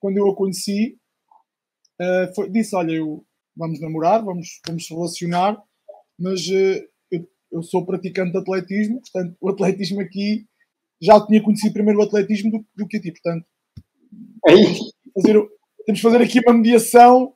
quando eu a conheci, uh, foi, disse: Olha, eu, vamos namorar, vamos, vamos relacionar, mas uh, eu, eu, sou praticante de atletismo, portanto, o atletismo aqui já tinha conhecido primeiro o atletismo do, do que a ti, portanto. Fazer, temos que fazer aqui uma mediação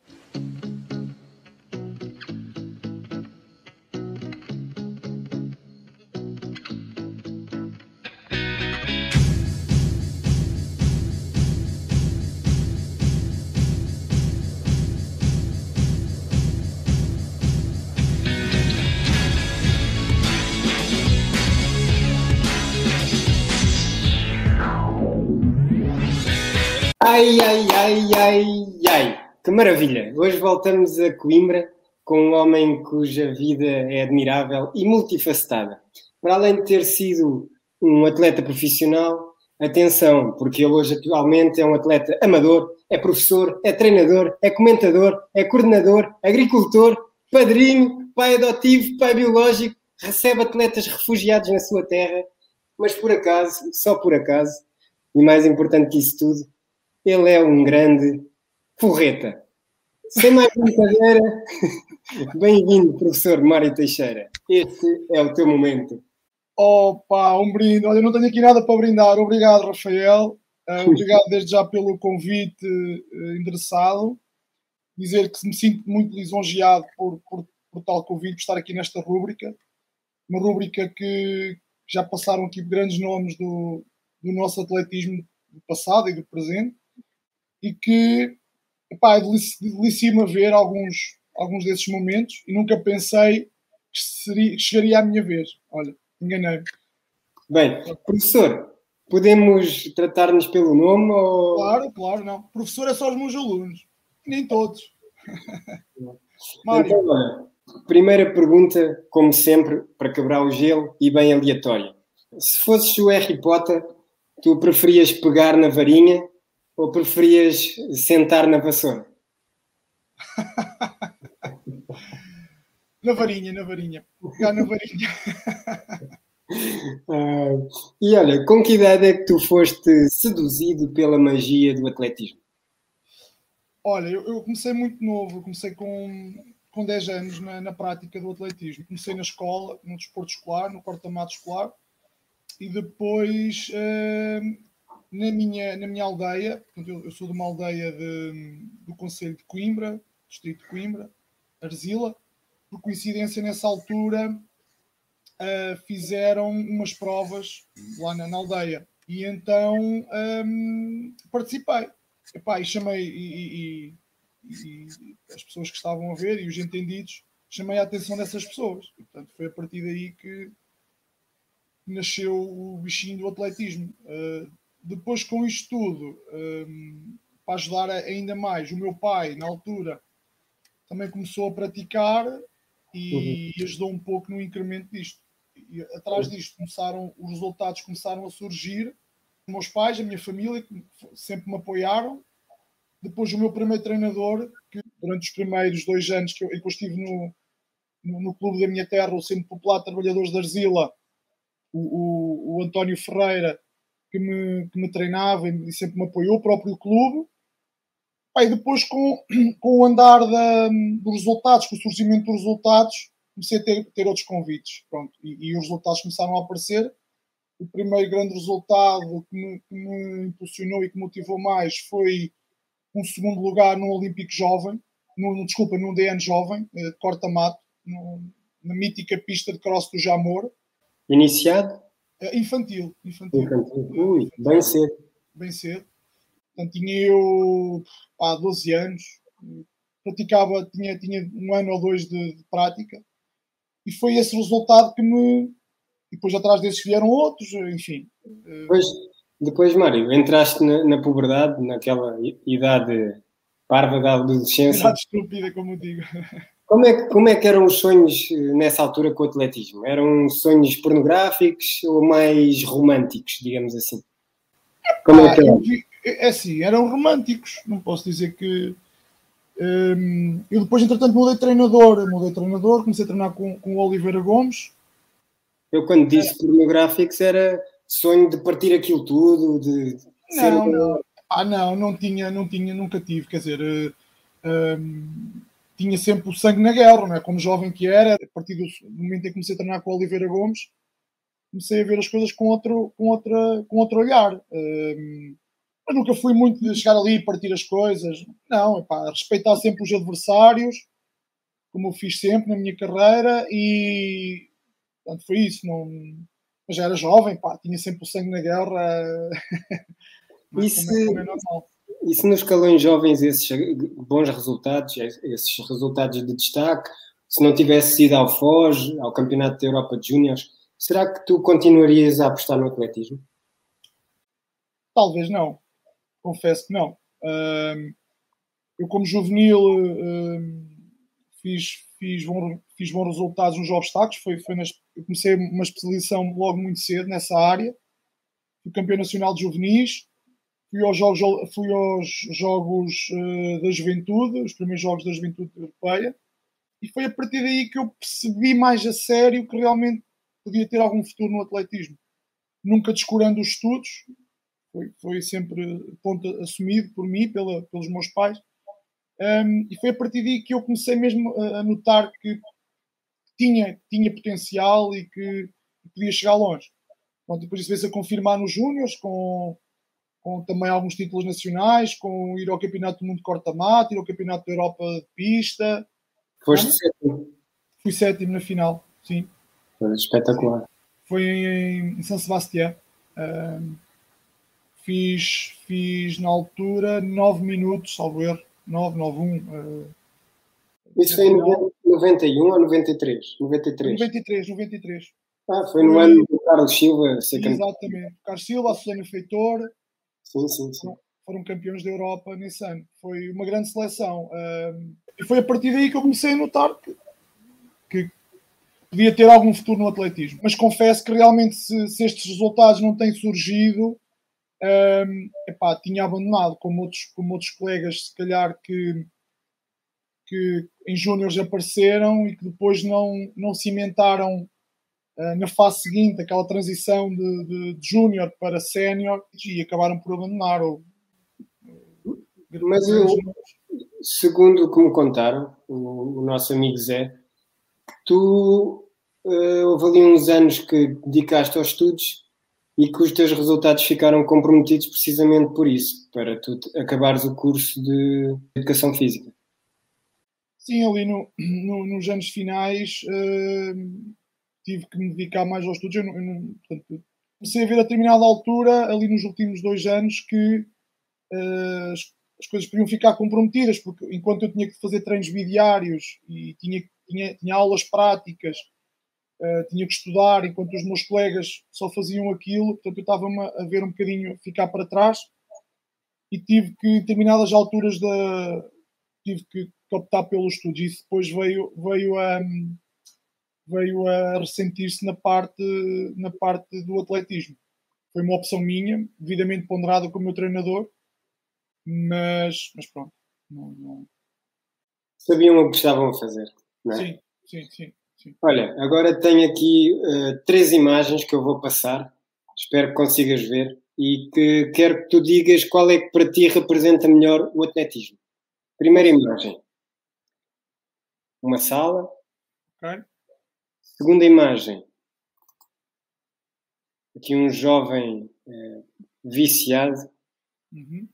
Ai, ai, ai, ai, ai. Que maravilha! Hoje voltamos a Coimbra com um homem cuja vida é admirável e multifacetada. Para além de ter sido um atleta profissional, atenção, porque ele hoje atualmente é um atleta amador, é professor, é treinador, é comentador, é coordenador, agricultor, padrinho, pai adotivo, pai biológico, recebe atletas refugiados na sua terra, mas por acaso, só por acaso, e mais importante que isso tudo, ele é um grande forreta. Sem mais brincadeira, bem-vindo, professor Mário Teixeira. Este é o teu momento. Opa, um brinde. Olha, eu não tenho aqui nada para brindar. Obrigado, Rafael. Uh, obrigado desde já pelo convite endereçado. Dizer que me sinto muito lisonjeado por, por, por tal convite, por estar aqui nesta rúbrica. Uma rúbrica que já passaram aqui grandes nomes do, do nosso atletismo do passado e do presente e que epá, é delicia-me ver alguns, alguns desses momentos e nunca pensei que seria, chegaria à minha vez. Olha, enganei-me. Bem, professor, podemos tratar-nos pelo nome ou... Claro, claro, não. Professor é só os meus alunos, nem todos. Mário. Então, primeira pergunta, como sempre, para quebrar o gelo e bem aleatória. Se fosses o Harry Potter, tu preferias pegar na varinha ou preferias sentar na vassoura? na varinha, na varinha. Pegar na varinha. Uh, e olha, com que idade é que tu foste seduzido pela magia do atletismo? Olha, eu, eu comecei muito novo, eu comecei com, com 10 anos na, na, prática do atletismo. Comecei na escola, no desporto escolar, no corta-mato escolar, e depois uh, na minha, na minha aldeia, portanto, eu, eu sou de uma aldeia de, do Conselho de Coimbra, Distrito de Coimbra, Arzila. Por coincidência, nessa altura, uh, fizeram umas provas lá na, na aldeia. E então um, participei. Epá, e chamei e, e, e, as pessoas que estavam a ver e os entendidos, chamei a atenção dessas pessoas. E, portanto, foi a partir daí que nasceu o bichinho do atletismo. Uh, depois, com isto tudo, um, para ajudar ainda mais, o meu pai, na altura, também começou a praticar e uhum. ajudou um pouco no incremento disto. E atrás disto começaram, os resultados começaram a surgir. Os meus pais, a minha família, sempre me apoiaram. Depois, o meu primeiro treinador, que durante os primeiros dois anos que eu, que eu estive no, no, no, clube da minha terra, o Centro Popular Trabalhadores de Arzila, o, o, o António Ferreira, que me, que me treinava e sempre me apoiou, o próprio clube. e depois, com, com o andar da, dos resultados, com o surgimento dos resultados, comecei a ter, ter outros convites. Pronto, e, e, os resultados começaram a aparecer. O primeiro grande resultado que me, que me impulsionou e que motivou mais foi um segundo lugar no Olímpico Jovem, no, desculpa, no DN Jovem, eh, corta-mato, na mítica pista de cross do Jamor. Iniciado? É infantil. Infantil. infantil. Ui, bem cedo. Bem cedo. Portanto, tinha eu há 12 anos, praticava, tinha, tinha um ano ou dois de, de prática, e foi esse resultado que me. E depois atrás desses vieram outros, enfim. Depois, depois Mário, entraste na, na puberdade, naquela idade parva da adolescência. Idade estúpida, como eu digo. Como é, que, como é que eram os sonhos eh, nessa altura com o atletismo? Eram sonhos pornográficos ou mais românticos, digamos assim? Como é que era? É assim, eram românticos, não posso dizer que. Hum, eu depois, entretanto, mudei de treinador. Mudei de treinador, comecei a treinar com, com o Oliveira Gomes. Eu, quando disse é. pornográficos, era sonho de partir aquilo tudo, de. Não, ser... não. Ah, não, não tinha, não tinha, nunca tive, quer dizer, uh, uh, tinha sempre o sangue na guerra, não é? Como jovem que era, a partir do momento em que comecei a treinar com o Oliveira Gomes, comecei a ver as coisas com outro, com outra, com outro olhar. Uh, mas nunca fui muito de chegar ali e partir as coisas. Não, epá, respeitar sempre os adversários, como eu fiz sempre na minha carreira, e portanto, foi isso. Não, mas já era jovem, pá, tinha sempre o sangue na guerra. mas e se, como é, como é normal. E se nos escalões jovens esses bons resultados, esses resultados de destaque, se não tivesse ido ao Foz, ao Campeonato da Europa de Júniores, será que tu continuarias a apostar no atletismo? Talvez não confesso que não. eu, como juvenil, fiz, fiz, bom, fiz bons resultados nos obstáculos. Foi, foi nas, eu comecei uma especialização logo muito cedo nessa área. Fui campeão nacional de juvenis. Fui aos Jogos, fui aos jogos uh, da Juventude, os primeiros Jogos da Juventude Europeia. E foi a partir daí que eu percebi mais a sério que realmente podia ter algum futuro no atletismo. Nunca descurando os estudos, foi, foi sempre ponto assumido por mim, pela, pelos meus pais. Um, e foi a partir daí que eu comecei mesmo a, notar que tinha, tinha potencial e que podia chegar longe. Bom, depois isso veio-se a confirmar nos Júniors, com, com também alguns títulos nacionais, com ir ao Campeonato do Mundo de Corta-Mata, ir ao Campeonato da Europa de Pista. Foste sétimo? Fui sétimo na final, sim. Foi espetacular. Foi em, em São Sebastião. Um, Fiz, fiz na altura 9 minutos, salvo erro, 9, 9, 1. Uh, Isso foi em 91 ou 93? 93. 93, 93. Ah, foi no ano do Carlos Silva campeão. Exatamente. Carlos Silva, a Susana Feitor. Sim, sim, sim. Foram campeões da Europa nesse ano. Foi uma grande seleção. E foi a partir daí que eu comecei a notar que, que podia ter algum futuro no atletismo. Mas confesso que realmente, se, se estes resultados não têm surgido, um, epá, tinha abandonado, como outros, como outros colegas, se calhar, que, que em júniores apareceram e que depois não, não cimentaram na fase seguinte aquela transição de, de, de júnior para sénior e acabaram por abandonar. Ou, Mas eu, segundo o que me contaram, o, o nosso amigo Zé, tu uh, houve ali uns anos que dedicaste aos estudos e que os teus resultados ficaram comprometidos precisamente por isso, para tu acabares o curso de Educação Física. Sim, ali no, no, nos anos finais uh, tive que me dedicar mais aos estudos. Eu, eu não, portanto, comecei a ver a determinada altura, ali nos últimos dois anos, que uh, as, as, coisas podiam ficar comprometidas, porque enquanto eu tinha que fazer treinos bidiários e tinha, tinha, tinha aulas práticas Uh, tinha que estudar, enquanto os meus colegas só faziam aquilo, portanto eu estava-me a ver um bocadinho ficar para trás e tive que, em determinadas alturas da. tive que, optar pelos estudos. E isso depois veio, veio a. veio a ressentir-se na parte, na parte do atletismo. Foi uma opção minha, devidamente ponderada com o meu treinador, mas, mas pronto. Não, não... Sabiam o que estavam a fazer, não é? Sim, sim, sim. Olha, agora tenho aqui uh, três imagens que eu vou passar, espero que consigas ver, e que quero que tu digas qual é que para ti representa melhor o atletismo. Primeira imagem, uma sala. Okay. Segunda imagem, aqui um jovem uh, viciado. Uhum.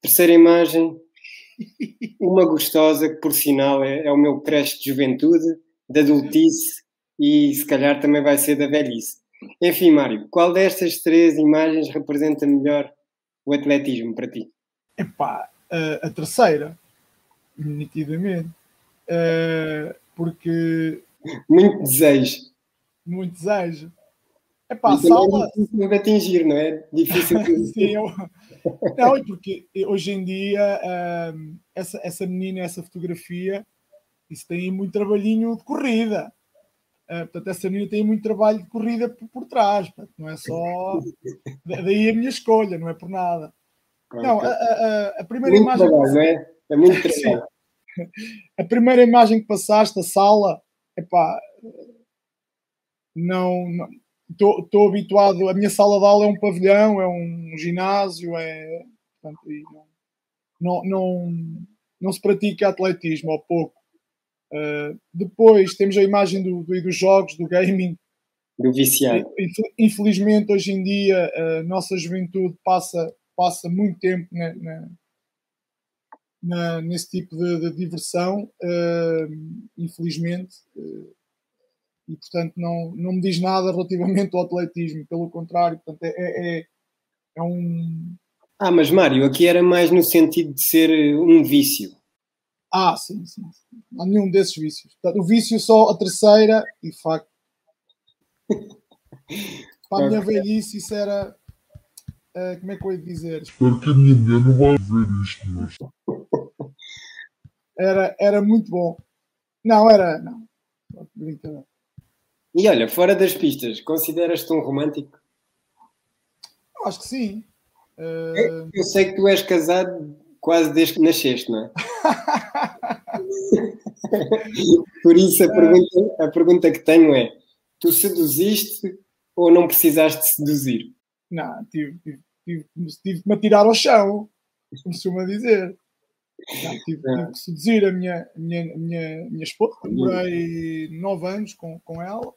Terceira imagem, uma gostosa que por sinal é, é o meu creche de juventude da adultice e se calhar também vai ser da velhice. Enfim, Mário, qual destas três imagens representa melhor o atletismo para ti? Epá, a, a terceira, nitidamente. Uh, porque. Muito desejo. Muito desejo. Epá, a sala. É difícil de atingir, não é? Difícil de. Sim, eu... Não, porque hoje em dia um, essa, essa menina, essa fotografia isso tem muito trabalhinho de corrida. Uh, portanto, essa menina tem muito trabalho de corrida por, por trás, portanto, não é só. Daí a minha escolha, não é por nada. Não, a, a, a primeira imagem. Trabalho, não é? é muito trabalho. a primeira imagem que passaste, a sala, epá, não. Estou habituado. A minha sala de aula é um pavilhão, é um ginásio, é. portanto, não, não, não, não se pratica atletismo, ou pouco. Uh, depois temos a imagem do, do, dos jogos, do gaming. Do viciado. Infelizmente, hoje em dia, a nossa juventude passa, passa muito tempo na, na, na nesse tipo de, de diversão, uh, infelizmente. E, portanto, não, não me diz nada relativamente ao atletismo. Pelo contrário, portanto, é, é, é, é um. Ah, mas Mário, aqui era mais no sentido de ser um vício. Ah, sim, sim. Não há nenhum desses vícios. Portanto, o vício só a terceira, e facto. Para a minha velhice, isso era. Uh, como é que eu ia dizer? Espero que a minha mulher não vai ver isto, mas. Era, era muito bom. Não, era. Não. E olha, fora das pistas, consideras-te um romântico? Eu acho que sim. Uh... Eu sei que tu és casado quase desde que nasceste, não é? Por isso a pergunta, a pergunta que tenho é: tu seduziste ou não precisaste seduzir? Não, tive, tive, tive, tive que me atirar ao chão, costuma dizer. Não, tive, tive, que seduzir a minha, minha, minha, minha esposa. Demorei nove anos com, com ela.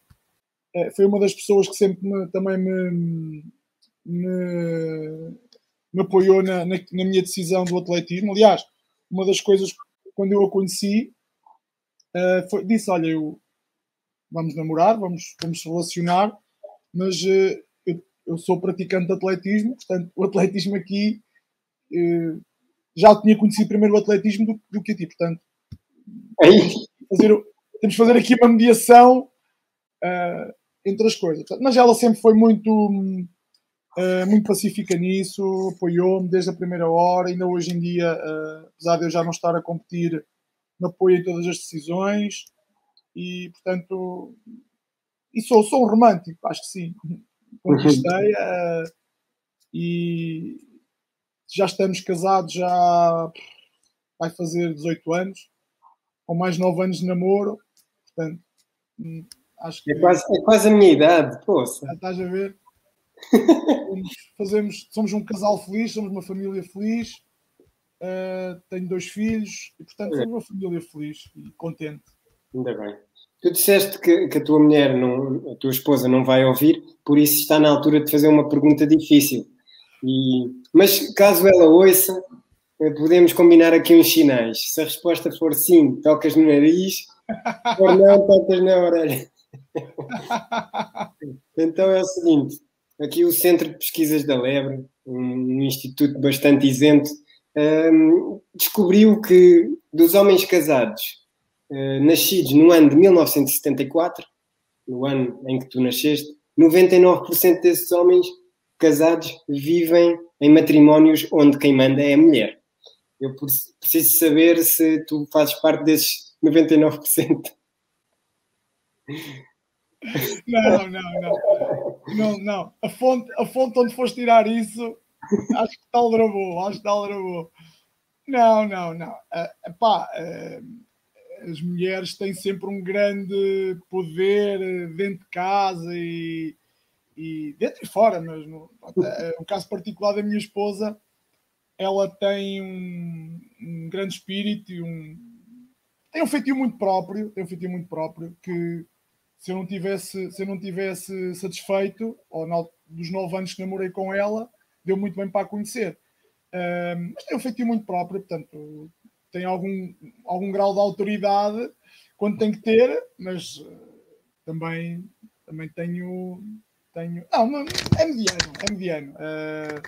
É, foi uma das pessoas que sempre me, também me, me, me apoiou na, na, na, minha decisão do atletismo. Aliás, uma das coisas, quando eu a conheci, uh, foi, disse: Olha, eu, vamos namorar, vamos, vamos relacionar, mas uh, eu, eu, sou praticante de atletismo, portanto, o atletismo aqui uh, já tinha conhecido primeiro o atletismo do, do que a ti, portanto, fazer, temos que fazer aqui uma mediação. Uh, entre as coisas. Mas ela sempre foi muito, uh, muito pacífica nisso, apoiou-me desde a primeira hora, ainda hoje em dia, uh, apesar de eu já não estar a competir, me apoia em todas as decisões e, portanto, e sou, sou um romântico, acho que sim. Conquistei e já estamos casados, já vai fazer 18 anos, com mais 9 anos de namoro, portanto hum, Acho que é, quase, é quase a minha idade, poça. Já estás a ver? fazemos, somos um casal feliz, somos uma família feliz. Uh, tenho dois filhos e, portanto, somos uma família feliz e contente. Ainda bem. Tu disseste que, que, a tua mulher, não, a tua esposa, não vai ouvir, por isso está na altura de fazer uma pergunta difícil. E, mas caso ela ouça, eh, podemos combinar aqui uns sinais. Se a resposta for sim, tocas no nariz, ou não, tocas na orelha. então é o seguinte: aqui o Centro de Pesquisas da Lebre, um instituto bastante isento, um, descobriu que dos homens casados uh, nascidos no ano de 1974, no ano em que tu nasceste, 99% desses homens casados vivem em matrimónios onde quem manda é a mulher. Eu preciso saber se tu fazes parte desses 99%. Não, não, não. Não, não. A fonte, a fonte onde foste tirar isso, acho que tal gravou, acho que tal gravou. Não, não, não. Uh, uh, as mulheres têm sempre um grande poder dentro de casa e, e dentro e fora, mas no, no caso particular da minha esposa, ela tem um, um grande espírito e um, tem um feitio muito próprio, tem um feitio muito próprio que se eu não tivesse, se eu não tivesse satisfeito, ou dos nove anos que namorei com ela, deu muito bem para a conhecer. Um, mas tem um feitio muito próprio, portanto, tem algum, algum grau de autoridade quando tem que ter, mas uh, também, também tenho, tenho. Não, é mediano, é mediano. Uh,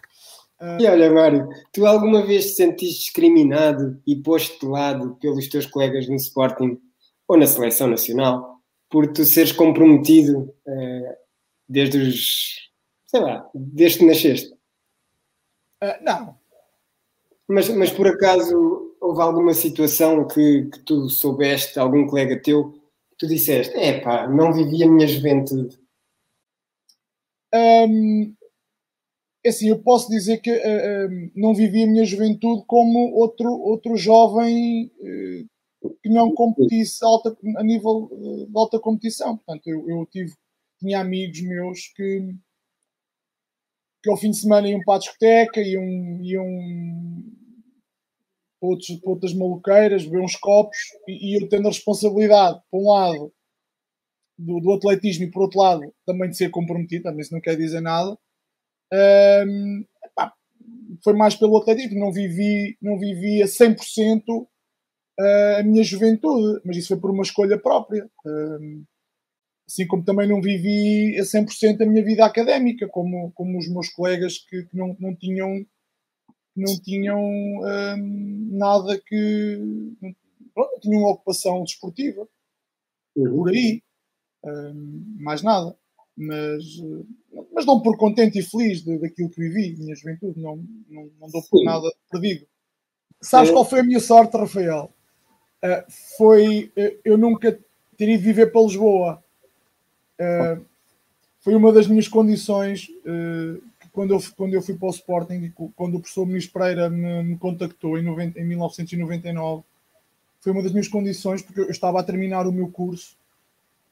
uh... E olha, Mário, tu alguma vez te sentiste discriminado e posto de lado pelos teus colegas no Sporting ou na seleção nacional? por tu seres comprometido uh, desde os. sei lá, desde que nasceste? Não. Mas, mas por acaso houve alguma situação que, que tu soubeste, algum colega teu, que tu disseste: é pá, não vivi a minha juventude? Um, é assim, eu posso dizer que uh, não vivi a minha juventude como outro, outro jovem uh, que não competisse alta, a nível eh, de alta competição. Portanto, eu, eu tive, tinha amigos meus que, que ao fim de semana iam para a discoteca, iam, iam para, outros, para outras maluqueiras, beber uns copos, e, e eu tendo a responsabilidade, por um lado, do, do, atletismo e por outro lado também de ser comprometido, também isso não quer dizer nada. Um, epá, foi mais pelo atletismo, não vivi, não vivi a 100% uh, a minha juventude, mas isso foi por uma escolha própria. Um, assim como também não vivi a 100% a minha vida académica, como, como os meus colegas que, que não, não tinham, não tinham um, nada que. Não, não tinham uma ocupação desportiva. Uhum. Por aí. Mais nada. Mas, mas não por contente e feliz de, daquilo que vivi, minha juventude, não, não, não dou por Sim. nada perdido. Sabes é. qual foi a minha sorte, Rafael? Uh, foi uh, eu nunca ter ido viver para Lisboa Uh, foi uma das minhas condições uh, quando, eu, quando eu fui para o Sporting, quando o professor Ministro Pereira me, me contactou em, 90, em 1999, foi uma das minhas condições, porque eu estava a terminar o meu curso,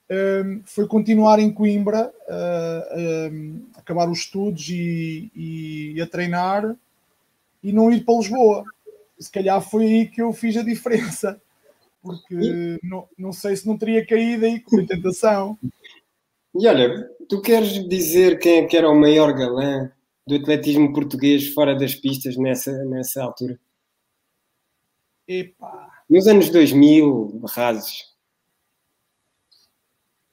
uh, foi continuar em Coimbra, acabar os estudos e, e a treinar e não ir para Lisboa. Se calhar foi aí que eu fiz a diferença porque não, não sei se não teria caído aí com a tentação. E olha, tu queres dizer quem é que era o maior galã do atletismo português fora das pistas nessa, nessa altura? Epá. Nos anos 2000, rasos.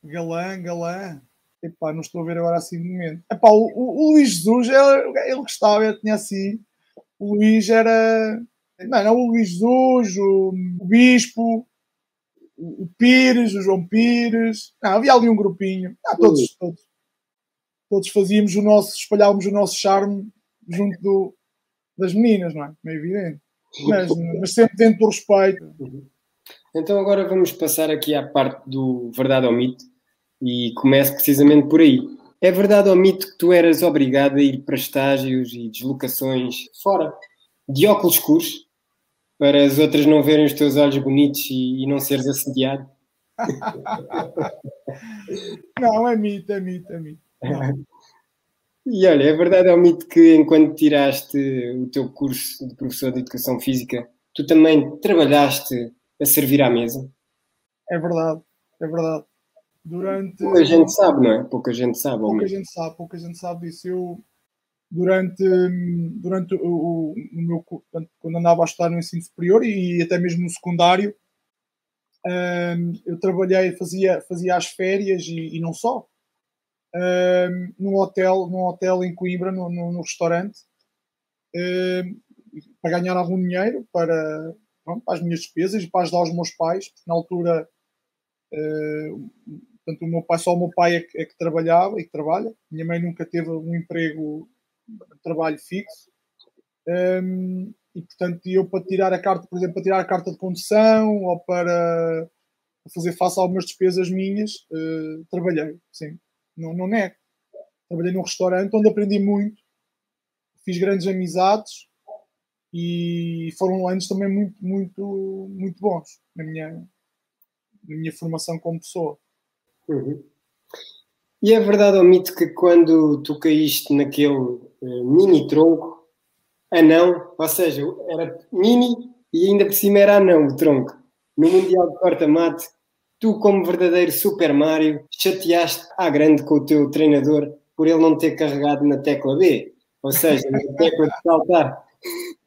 Galã, galã. Epá, não estou a ver agora assim de momento. Epá, o, o, o Luís Jesus, ele, ele gostava, ele tinha assim. O Luís era. Não, não o Luís Jesus, o, o Bispo, o Pires, o João Pires, não, havia ali um grupinho, ah, todos, todos, todos fazíamos o nosso, espalhávamos o nosso charme junto do, das meninas, não é? É evidente. Mas, mas sempre dentro do respeito. Então agora vamos passar aqui à parte do verdade ou mito e começo precisamente por aí. É verdade ou mito que tu eras obrigado a ir para estágios e deslocações fora, de óculos escuros, para as outras não verem os teus olhos bonitos e, e não seres assediado? não, é mito, é mito, é mito. E olha, é verdade, um mito que enquanto tiraste o teu curso de professor de Educação Física, tu também trabalhaste a servir à mesa? É verdade, é verdade. Durante... Pouca gente sabe, não é? Pouca gente sabe. Pouca gente sabe, pouca gente sabe disso. Eu, durante, durante o, o, meu quando andava a estudar no ensino superior e até mesmo no secundário um, eu trabalhei fazia fazia as férias e, e não só um, num hotel num hotel em Coimbra no, no, no restaurante um, para ganhar algum dinheiro para, pronto, para as minhas despesas e para ajudar os meus pais na altura uh, portanto o meu pai só o meu pai é que, é que trabalhava e que trabalha minha mãe nunca teve um emprego trabalho fixo. Um, e portanto, eu para tirar a carta, por exemplo, para tirar a carta de condução ou para fazer face a algumas despesas minhas, uh, trabalhei, sim, não, não nego. Trabalhei num restaurante onde aprendi muito, fiz grandes amizades e foram anos também muito, muito, muito bons na minha, na minha formação como pessoa. Uhum. E é verdade ou mito que quando tu caíste naquele uh, mini tronco, anão, ou seja, era mini e ainda por cima era anão o tronco, no Mundial de Corta-Mate, tu, como verdadeiro Super Mario, chateaste à grande com o teu treinador por ele não ter carregado na tecla B, ou seja, na tecla de saltar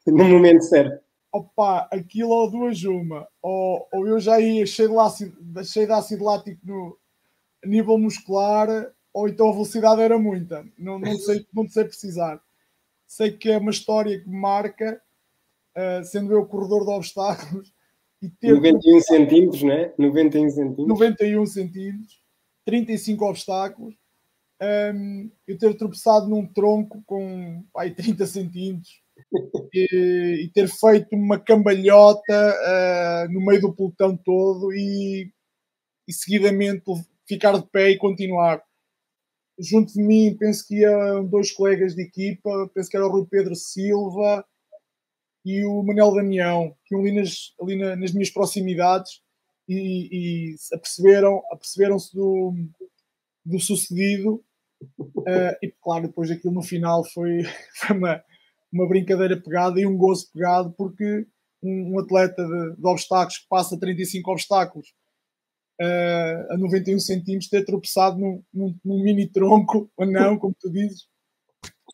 no momento certo. Opa, aquilo ou duas uma, ou, ou eu já ia cheio de, ácido, cheio de ácido lático no, nível muscular ou então a velocidade era muita. Não, não, sei, não sei precisar. Sei que é uma história que me marca, uh, sendo eu corredor de obstáculos. E ter 91 centímetros, não é? 91 centímetros. 91 centímetros, 35 obstáculos. Um, eu ter tropeçado num tronco com ai, 30 centímetros e, e, ter feito uma cambalhota uh, no meio do pelotão todo e, e seguidamente ficar de pé e continuar. Junto de mim, penso que iam dois colegas de equipa, penso que era o Rui Pedro Silva e o Manel Damião, que iam ali nas, ali na, nas minhas proximidades e, e aperceberam, aperceberam-se do, do sucedido Uh, e claro, depois aquilo no final foi, foi uma, uma brincadeira pegada e um gozo pegado, porque um, um atleta de, de, obstáculos que passa 35 obstáculos uh, a 91 centímetros ter tropeçado num, num, num, mini tronco, ou não, como tu dizes.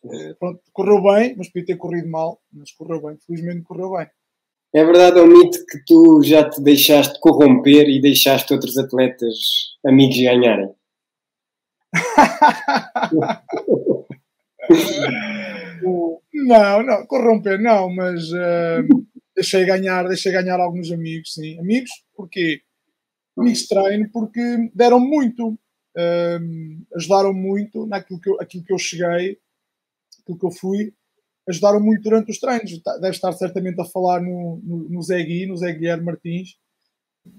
Uh, pronto, correu bem, mas podia ter corrido mal, mas correu bem, felizmente correu bem. É verdade ou mito que tu já te deixaste corromper e deixaste outros atletas amigos ganharem? não, não, corromper não, mas uh, deixei ganhar, deixei ganhar alguns amigos, sim. Amigos, porquê? De treino, porque deram muito, uh, ajudaram muito naquilo que eu, aquilo que eu cheguei, aquilo que eu fui, ajudaram muito durante os treinos. Tá, deve estar certamente a falar no, no, no Zé Gui, no Zé Guilherme Martins.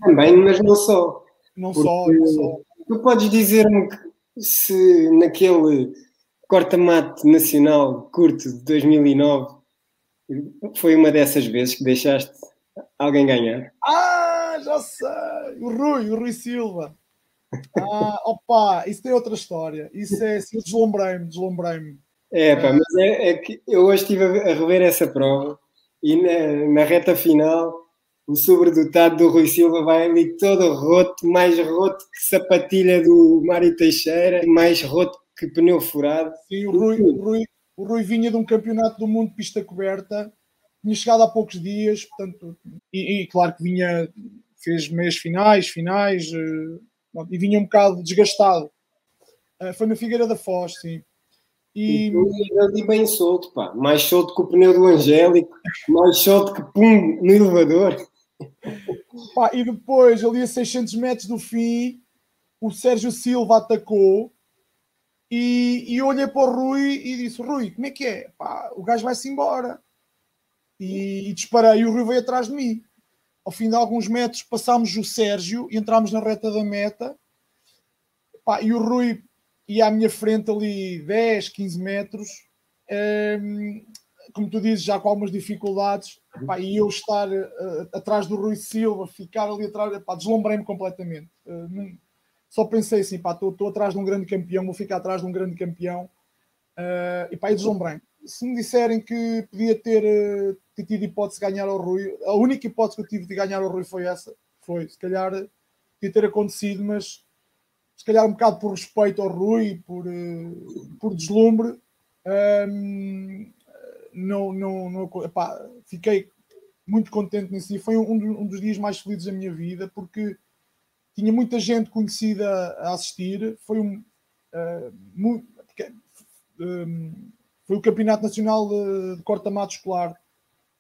Também, mas não só. Não só, não só. Tu podes dizer-me se naquele corta-mate nacional curto de 2009 foi uma dessas vezes que deixaste alguém ganhar? Ah, já sei! O Rui, o Rui Silva. Ah, opa, isso tem outra história. Isso é assim, deslumbrei-me, deslumbrei-me. É, pá, mas é, é, que eu hoje estive a rever essa prova e na, na reta final o sobredotado do Rui Silva vai ali todo roto, mais roto que sapatilha do Mário Teixeira, mais roto que pneu furado. Sim, o Rui, o Rui, o Rui vinha de um campeonato do mundo de pista coberta, tinha chegado há poucos dias, portanto, e, e claro que vinha, fez meias finais, finais, uh, e vinha um bocado desgastado. Uh, foi na Figueira da Foz, sim. E, e ali bem solto, pá. Mais solto que o pneu do Angélico, mais solto que pum no elevador. Pá, e depois, ali a 600 metros do fim, o Sérgio Silva atacou e, e eu olhei para o Rui e disse: Rui, como é que é? Pá, o gajo vai-se embora. E, e disparei, e o Rui veio atrás de mim. Ao fim de alguns metros, passámos o Sérgio e entramos na reta da meta. Pá, e o Rui ia à minha frente ali 10, 15 metros. Um, como tu dizes, já com algumas dificuldades, pá, e eu estar uh, atrás do Rui Silva, ficar ali atrás, deslumbrei-me completamente. Uh, só pensei assim, pá, estou atrás de um grande campeão, vou ficar atrás de um grande campeão, uh, e pá, e deslumbrei-me. Se me disserem que podia ter, ter tido hipótese de ganhar ao Rui, a única hipótese que eu tive de ganhar ao Rui foi essa, foi, se calhar, podia ter acontecido, mas se calhar um bocado por respeito ao Rui, por, por deslumbre, um, não, não, não epá, fiquei muito contente nesse dia. Foi um, um, dos dias mais felizes da minha vida, porque tinha muita gente conhecida a assistir. Foi um, uh, muito, um foi o Campeonato Nacional de, de Corta-Mato Escolar,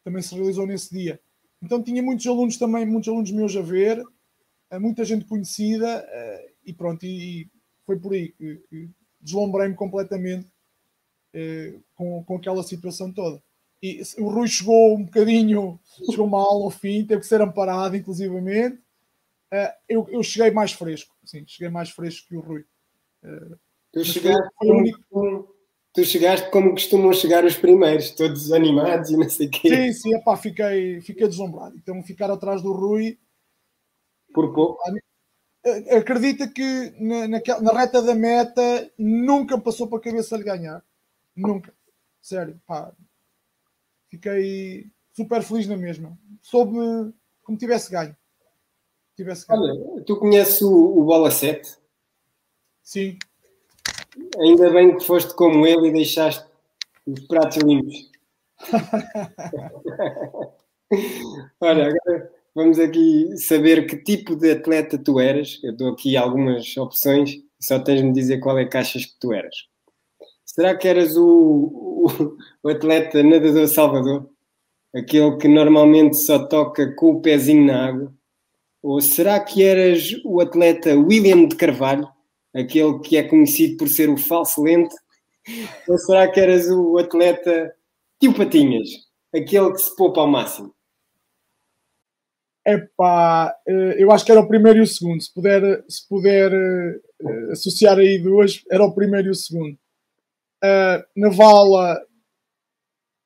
também se realizou nesse dia. Então tinha muitos alunos também, muitos alunos meus a ver, uh, muita gente conhecida, uh, e pronto, e, foi por aí que, que deslumbrei-me completamente eh, com, com aquela situação toda. E o Rui chegou um bocadinho, chegou mal ao fim, teve que ser amparado, inclusivamente. Eu, eu cheguei mais fresco, sim, cheguei mais fresco que o Rui. Tu, chegaste foi, foi único... tu chegaste como costumam chegar os primeiros, todos animados e não sei o quê. Sim, sim, epá, fiquei, fiquei deslumbrado. Então ficar atrás do Rui. Por pouco. Acredita que na, na, na reta da meta nunca passou para a cabeça de ganhar. Nunca. Sério, pá. Fiquei super feliz na mesma. Soube como tivesse ganho. Tivesse ganho. Olha, tu conheces o, o Bola 7? Sim. Ainda bem que foste como ele e deixaste os pratos limpos. Olha, agora vamos aqui saber que tipo de atleta tu eras. Eu dou aqui algumas opções, só tens de me dizer qual é que achas que tu eras. Será que eras o, o, o, atleta nadador Salvador? Aquele que normalmente só toca com o pezinho na água? Ou será que eras o atleta William de Carvalho? Aquele que é conhecido por ser o falso lente? Ou será que eras o atleta Tio Patinhas? Aquele que se poupa ao máximo? Epá, eh, eu acho que era o primeiro e o segundo. Se puder, se puder eh, associar aí duas, era o primeiro e o segundo uh, na vala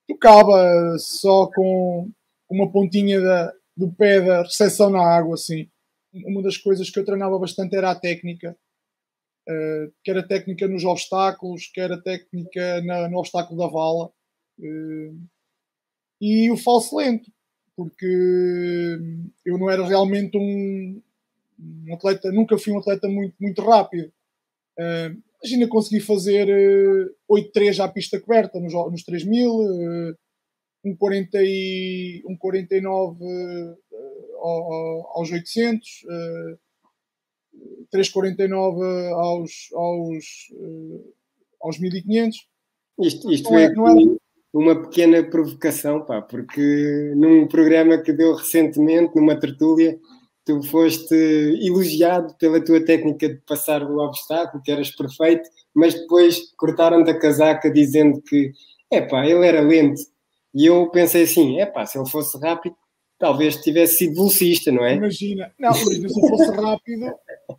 tocava só com uma pontinha da, do pé da recepção na água, assim. Uma das coisas que eu treinava bastante era a técnica. Uh, quer a técnica nos obstáculos, quer a técnica na, no obstáculo da vala. Uh, e o falso lento, porque eu não era realmente um, um atleta, nunca fui um atleta muito, muito rápido. Uh, imagina conseguir fazer uh, 8-3 à pista coberta nos, nos 3000, uh, um, 40 e, um 49 uh, aos 800, uh, 3,49 aos, aos, uh, aos 1500. Isto, isto é, é, não é, uma pequena provocação, pá, porque num programa que deu recentemente, numa tertúlia, tu foste elogiado pela tua técnica de passar o obstáculo, que eras perfeito, mas depois cortaram-te a casaca dizendo que, é pá, ele era lento. E eu pensei assim, é pá, se ele fosse rápido, talvez tivesse sido velocista, não é? Imagina, não, imagina se eu fosse rápido,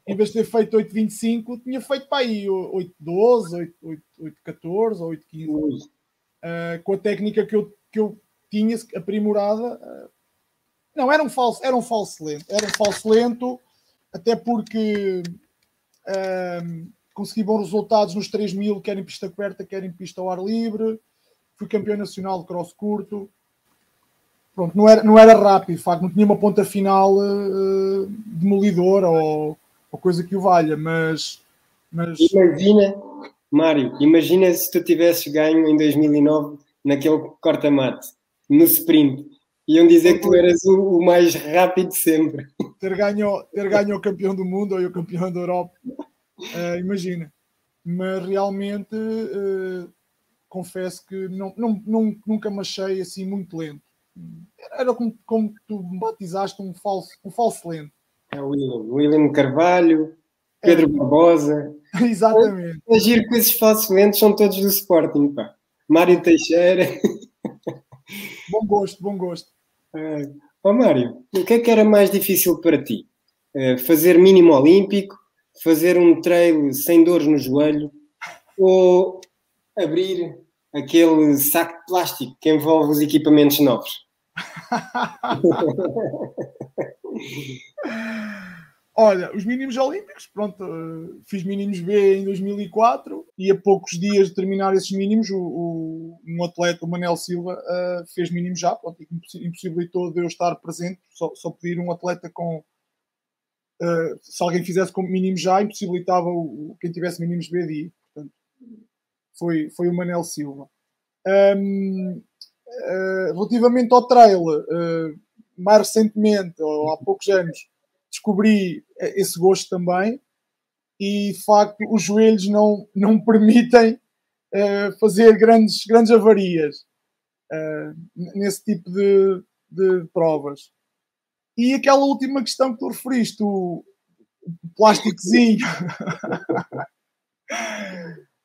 em vez de ter feito 8,25, tinha feito para aí 8,12, 8,14 ou 8,15. Uh, com a técnica que eu, que eu tinha aprimorada. Uh, não, era um falso, era um falso lento. Era um falso lento, até porque uh, consegui bons resultados nos 3 mil, quer em pista coberta, quer em pista ao ar livre. Fui campeão nacional de cross curto pronto, não era, não era rápido, de facto, não tinha uma ponta final uh, demolidora ou, ou, coisa que o valha, mas, mas. Imagina, Mário, imagina se tu tivesses ganho em 2009 naquele corta-mate, no sprint. Iam dizer que tu eras o, o, mais rápido sempre. Ter ganho, ter ganho o campeão do mundo ou o campeão da Europa, uh, imagina. Mas realmente uh, confesso que não, não, não, nunca me achei assim muito lento era como, como tu batizaste um falso, um falso lento. É o William, William Carvalho, Pedro é. Barbosa. Exatamente. Agir com esses falsos lentos são todos do Sporting, pá. Mário Teixeira. Bom gosto, bom gosto. É. Oh, Mário, o que é que era mais difícil para ti? É, fazer mínimo olímpico, fazer um trail sem dores no joelho ou abrir aquele saco de plástico que envolve os equipamentos novos? Olha, os mínimos olímpicos, pronto, uh, fiz mínimos B em 2004 e a poucos dias de terminar esses mínimos, o, o um atleta, o Manel Silva, uh, fez mínimos já, pronto, impossibilitou de eu estar presente, só, só pedir um atleta com. Uh, se alguém fizesse com mínimos já, impossibilitava o, quem tivesse mínimos B. Portanto, foi, foi o Manel Silva. Um, uh, relativamente ao trail, uh, mais recentemente, ou há poucos anos, descobri esse gosto também e de facto os joelhos não, não permitem uh, fazer grandes, grandes avarias nesse tipo de, de provas. E aquela última questão que tu referiste, o, o plásticozinho.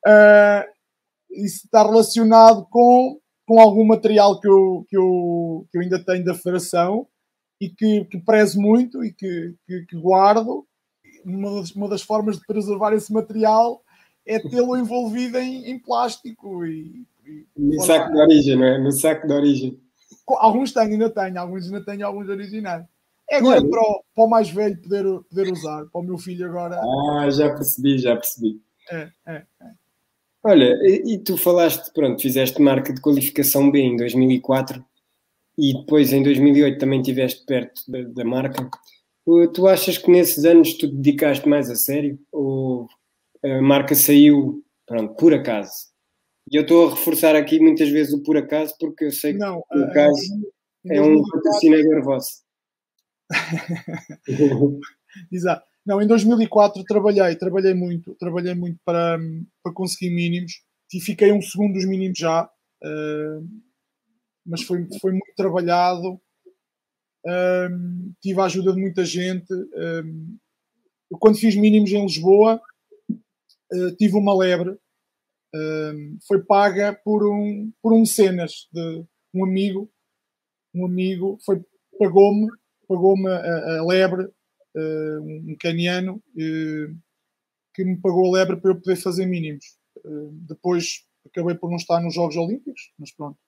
uh, isso está relacionado com, com algum material que eu, que, eu, que eu ainda tenho da federação e que, que prezo muito e que, que, que guardo. Uma das, uma das, formas de preservar esse material é tê-lo envolvido em, em plástico. E, e, no saco de origem, não é? No saco de origem. Alguns tenho, ainda tenho, alguns ainda tenho, alguns originais. É agora para o, para o, mais velho poder, poder usar, para o meu filho agora. Ah, já percebi, já percebi. É, é, é. Olha, e tu falaste, pronto, fizeste marca de qualificação B em 2004 e depois em 2008 também estiveste perto da, da, marca. Tu achas que nesses anos tu dedicaste mais a sério ou a marca saiu, pronto, por acaso? E eu estou a reforçar aqui muitas vezes o por acaso porque eu sei que Não, por acaso é um patrocinador vosso. Exato. Não, em 2004 trabalhei, trabalhei muito, trabalhei muito para, para conseguir mínimos e fiquei um segundo dos mínimos já, uh, mas foi, foi muito trabalhado. Uh, tive a ajuda de muita gente. Uh, eu, quando fiz mínimos em Lisboa, tive uma lebre, foi paga por um, por um mecenas de um amigo, um amigo foi pagou-me pagou-me a, a lebre um caniano uh, que me pagou a lebre para eu poder fazer mínimos. Uh, depois acabei por não estar nos Jogos Olímpicos, mas pronto.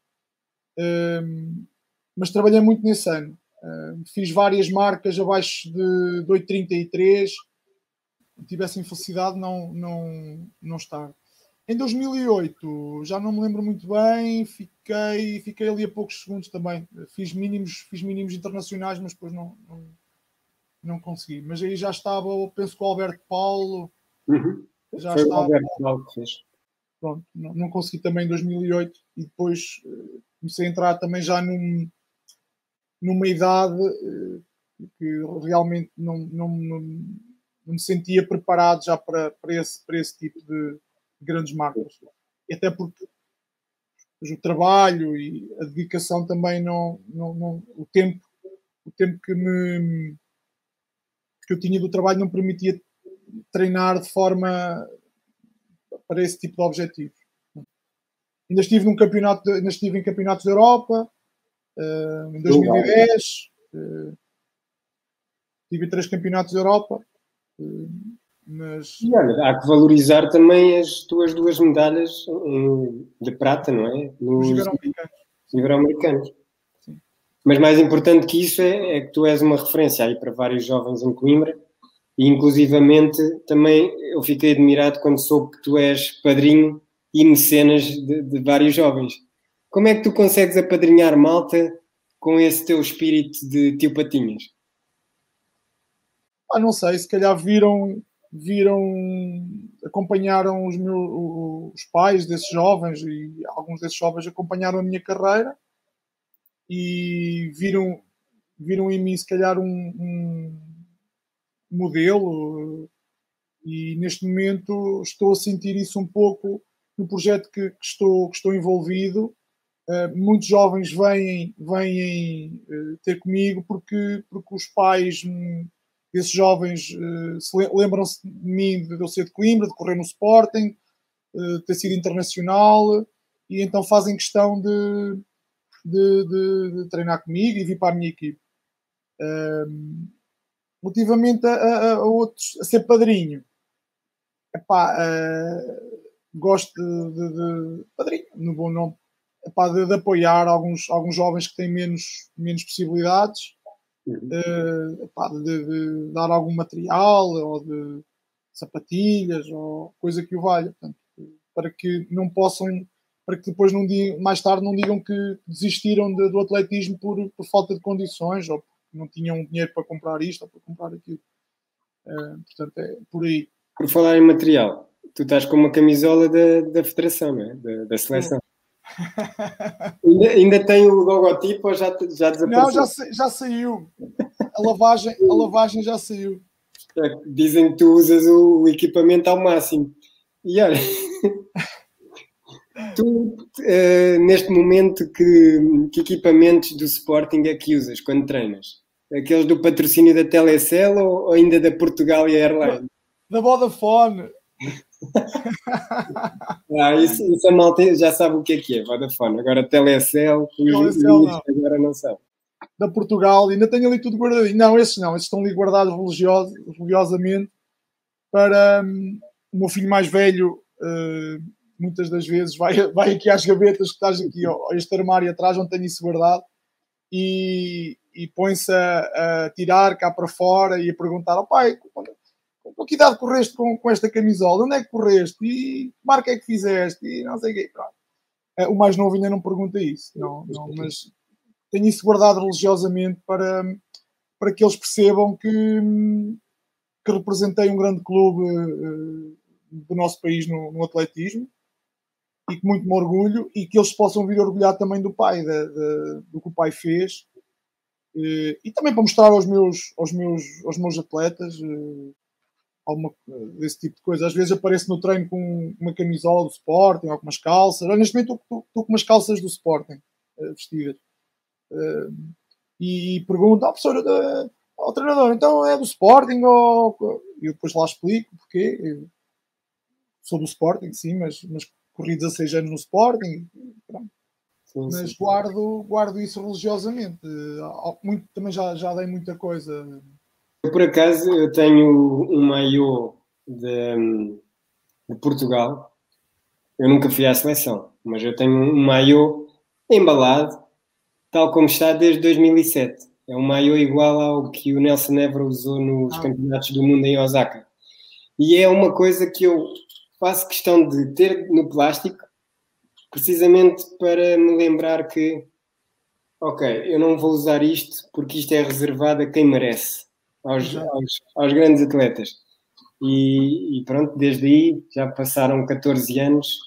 mas trabalhei muito nesse ano. fiz várias marcas abaixo de, de 8,33, tive essa infelicidade de não, não, não estar. Em 2008, já não me lembro muito bem, fiquei, fiquei ali a poucos segundos também. Fiz mínimos, fiz mínimos internacionais, mas depois não, não, não consegui. Mas aí já estava, penso que o Alberto Paulo. Uhum. Já Foi o estava. Alberto Paulo que fez. Pronto, não, não consegui também em 2008 e depois eh, comecei a entrar também já num, numa idade eh, que realmente não, não, não, não me sentia preparado já para, para, esse, para esse tipo de grandes marcas. E até porque o trabalho e a dedicação também não, não, não o tempo o tempo que me que eu tinha do trabalho não permitia treinar de forma para esse tipo de objetivos. Ainda estive num campeonato, de, ainda estive em campeonatos da Europa uh, em 2010. Uh, tive três campeonatos da Europa. Uh, mas E olha, há que valorizar também as tuas duas medalhas de prata, não é? os Nos ibero-americanos. Ibero-Americanos. Mas mais importante que isso é, é que tu és uma referência aí para vários jovens em Coimbra e inclusivamente também eu fiquei admirado quando soube que tu és padrinho e mecenas de, de vários jovens. Como é que tu consegues apadrinhar malta com esse teu espírito de tio Patinhas? Ah, não sei, se calhar viram, viram, acompanharam os meus os pais desses jovens e alguns desses jovens acompanharam a minha carreira e viram, viram em mim se calhar um, um modelo e neste momento estou a sentir isso um pouco no projeto que, que estou, que estou envolvido. Uh, muitos jovens vêm, vêm uh, ter comigo porque, porque os pais hum, esses jovens uh, se le- lembram-se de mim de eu ser de Coimbra, de correr no Sporting, ter sido internacional e então fazem questão de, de, de- de treinar comigo e vir para a minha equipe. Um, relativamente a, a- a outros, a ser padrinho, epá, uh, gosto de, de- de- padrinho, no bom nome, epá, de, de apoiar alguns, alguns jovens que têm menos, menos possibilidades. Eh, epá, de, de dar algum material ou de sapatilhas ou coisa que o valha, portanto, para que não possam, para que depois não digam, mais tarde não digam que desistiram de- do atletismo por, por falta de condições ou porque não tinham dinheiro para comprar isto ou para comprar aquilo. Eh, portanto, é por aí. Por falar em material, tu estás com uma camisola da, da federação, não é? Da, da seleção. ainda, ainda tem o logotipo ou já, já desapareceu? Não, já, já saiu. A lavagem, a lavagem já saiu. É Dizem que tu usas o, o equipamento ao máximo. E olha, tu eh, neste momento que, que equipamentos do Sporting é que usas quando treinas? Aqueles do patrocínio da Telecel ou, ou ainda da Portugal e Airlines? Da Vodafone. Ah, isso, isso a malta já sabe o que é que é, Vodafone. Agora Telecel, Telecel, miúdos agora não sabem. da Portugal, ainda tenho ali tudo guardadinho. Não, esses não, esses estão ali guardados religiosamente para hum, o meu filho mais velho. eh, muitas das vezes vai, vai aqui às gavetas que estás aqui, ó, este armário atrás, onde tenho isso guardado, e, e põe-se a, a tirar cá para fora e a perguntar: ao pai, com, com que idade correste com, com esta camisola? Onde é que correste? E que marca é que fizeste? E não sei o quê. Pronto. Eh, O mais novo ainda não pergunta isso, não, não, mas tenho isso guardado religiosamente para, para que eles percebam que, que representei um grande clube eh, do nosso país no, no atletismo e que muito me orgulho e que eles possam vir orgulhar também do pai, do que o pai fez e também para mostrar aos meus, aos meus, aos meus atletas eh, alguma desse tipo de coisa. Às vezes apareço no treino com uma camisola do Sporting ou com umas calças. Neste momento estou- com umas calças do Sporting eh, vestidas. Eh, e pergunto ao professor, eh, ao treinador, então é do Sporting ou... E eu depois lá explico porque sou do Sporting, sim, mas, mas corri 16 anos no Sporting, pronto. Sim, mas sim. guardo, guardo isso religiosamente. Muito, também já, já dei muita coisa. Eu, por acaso, eu tenho um maiô de, de Portugal. Eu nunca fui à seleção, mas eu tenho um maiô embalado, tal como está desde 2007. É um maiô igual ao que o Nelson Évora usou nos Ah. campeonatos do mundo em Osaka. E é uma coisa que eu faço questão de ter no plástico, precisamente para me lembrar que, ok, eu não vou usar isto porque isto é reservado a quem merece, aos, aos, aos grandes atletas. E, e, pronto, desde aí já passaram 14 anos.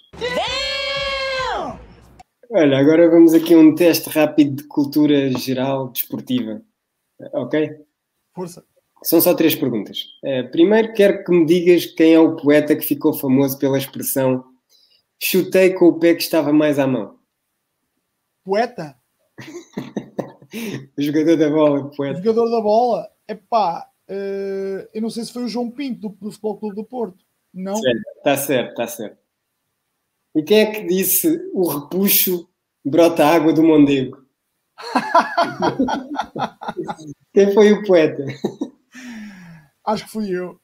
Olha, agora vamos aqui a um teste rápido de cultura geral desportiva. Ok? Força. São só três perguntas. Uh, primeiro, quero que me digas quem é o poeta que ficou famoso pela expressão chutei com o pé que estava mais à mão. Poeta? o jogador da bola, poeta. O jogador da bola? Epá, uh, eu não sei se foi o João Pinto do, do Futebol Clube do Porto. Não? Está certo, está certo. E quem é que disse o repuxo brota água do Mondego? quem foi o poeta? Acho que fui eu.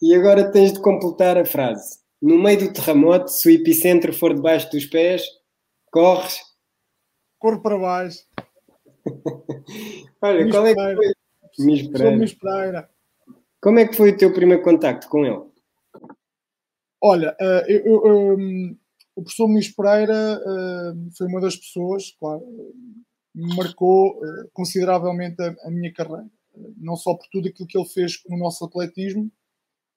E agora tens de completar a frase. No meio do terremoto, se o epicentro for debaixo dos pés, corres. Corro para baixo. Olha, qual é que foi? Miss Pereira. Como é que foi o teu primeiro contacto com ele? Olha, uh, eu, eu, um, o professor Muniz Pereira uh, foi uma das pessoas, claro, me marcou uh, consideravelmente a, a, minha carreira não só por tudo aquilo que ele fez no nosso atletismo,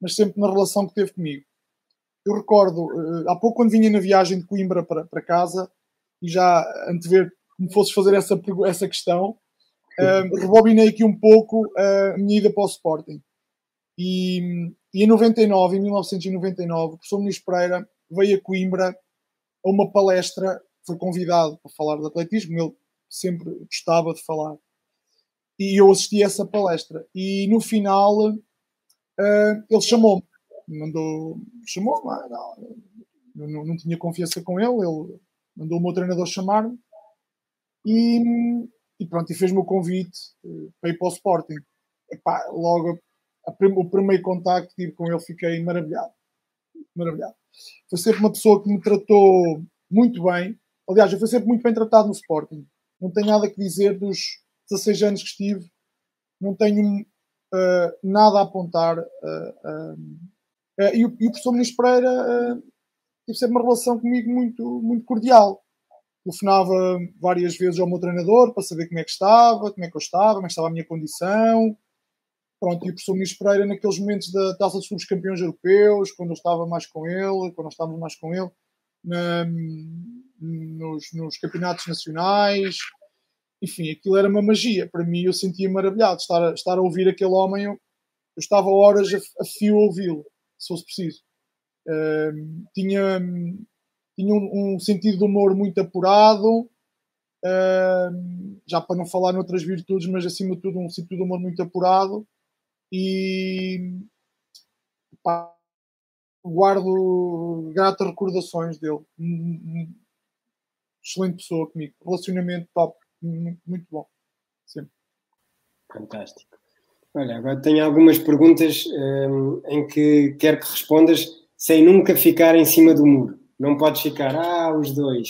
mas sempre na relação que teve comigo. Eu recordo, eh, há pouco, quando vinha na viagem de Coimbra para, para casa, e já antever que me fosses fazer essa, essa questão, uh, rebobinei aqui um pouco a minha ida para o Sporting. E, e em 99, em 1999, o professor Muniz Pereira veio a Coimbra a uma palestra, foi convidado para falar de atletismo, ele sempre gostava de falar e eu assisti a essa palestra. E no final uh, ele chamou-me, mandou, chamou-me, ah, não, não, não, tinha confiança com ele, ele mandou o meu treinador chamar-me e, e pronto, e fez-me o convite uh, para ir para o Sporting. Epá, logo prim o primeiro contacto que tive com ele fiquei maravilhado. Maravilhado. Foi sempre uma pessoa que me tratou muito bem. Aliás, eu fui sempre muito bem tratado no Sporting. Não tenho nada que dizer dos, 16 anos que estive, não tenho uh, nada a apontar. Uh, e, o, e o professor Muniz Pereira teve sempre uma relação comigo muito, muito cordial. Telefonava várias vezes ao meu treinador para saber como é que estava, como é que eu estava, como é que estava a minha condição. Pronto, e o professor Muniz Pereira, naqueles momentos da Taça dos Clubes Campeões Europeus, quando eu estava mais com ele, quando nós estávamos mais com ele, na, nos, nos campeonatos nacionais, enfim, aquilo era uma magia. Para mim, eu sentia maravilhado estar a, estar a ouvir aquele homem. Eu, eu estava horas a, a fio a ouvi-lo, se fosse preciso. Uh, tinha tinha um, um, sentido de humor muito apurado, uh, já para não falar noutras virtudes, mas acima de tudo, um sentido de humor muito apurado. E pá, guardo gratas recordações dele. Excelente pessoa comigo, relacionamento top muito bom. Sempre. Fantástico. Olha, agora tenho algumas perguntas um, em que quero que respondas sem nunca ficar em cima do muro. Não podes ficar, ah, os dois.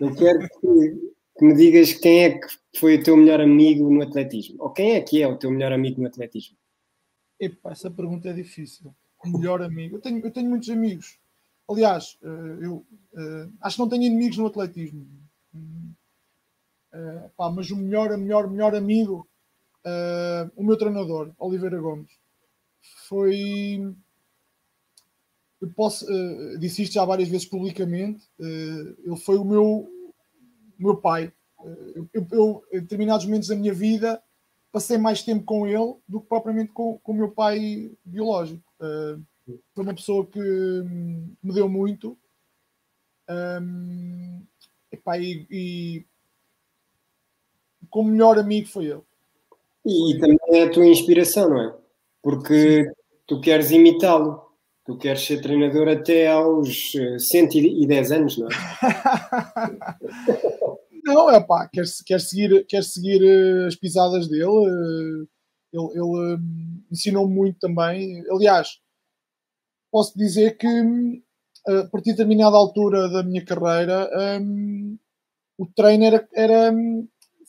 Eu quero que, que me digas quem é que foi o teu melhor amigo no atletismo. Ou quem é que é o teu melhor amigo no atletismo? Epa, essa pergunta é difícil. Melhor amigo. Eu tenho, eu tenho muitos amigos. Aliás, eh, eu uh, acho que não tenho inimigos no atletismo. Uh, pá, mas o melhor, melhor, melhor amigo, uh, o meu treinador, Oliveira Gomes, foi. Eu posso, uh, disse isto já várias vezes publicamente. ele foi o meu, meu pai. Eu, eu, em determinados momentos da minha vida, passei mais tempo com ele do que propriamente com, com o meu pai biológico. foi uma pessoa que me deu muito. Um, epá, e, e como melhor amigo foi ele. E, e também é a tua inspiração, não é? Porque Sim. tu queres imitá-lo. Tu queres ser treinador até aos 110 eh, anos, não é? não, é pá, quer, quer, seguir, quer seguir eh, as pisadas dele. Eh, ele, ele ensinou muito também. Aliás, posso dizer que a partir de determinada altura da minha carreira, um, o treino era, era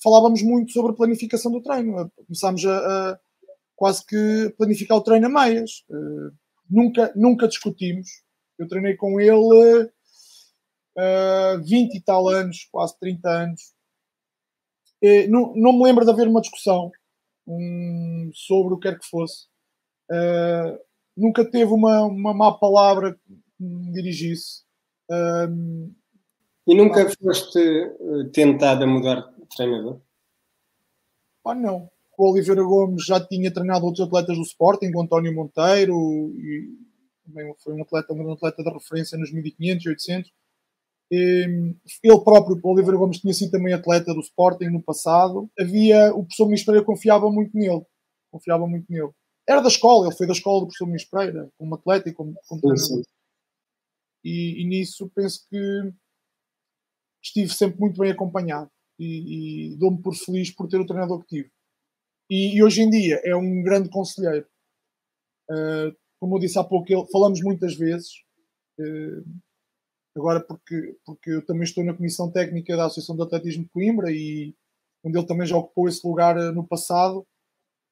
falávamos muito sobre a planificação do treino. Começámos a, a, quase que planificar o treino a meias. Uh, nunca, nunca discutimos. Eu treinei com ele uh, 20 e tal anos, quase 30 anos. E, não, não me lembro de haver uma discussão um, sobre o que quer que fosse. Uh, nunca teve uma, uma má palavra que me dirigisse. Uh, e nunca foste tentado a mudar treinador? Ah, não o Oliveira Gomes já tinha treinado outros atletas do Sporting, o António Monteiro, e também foi um atleta, um atleta de referência nos 1500 e 800. E, ele próprio, o Oliveira Gomes, tinha sido também atleta do Sporting no passado. Havia, o professor Muniz Pereira confiava muito nele, confiava muito nele. Era da escola, ele foi da escola do professor Muniz Pereira, como atleta e como, como treinador. E, e, nisso penso que estive sempre muito bem acompanhado e, e dou-me por feliz por ter o treinador que tive. E, e, hoje em dia é um grande conselheiro. Uh, como eu disse há pouco, ele, falamos muitas vezes, uh, agora porque, porque eu também estou na Comissão Técnica da Associação de Atletismo de Coimbra e onde ele também já ocupou esse lugar uh, no passado.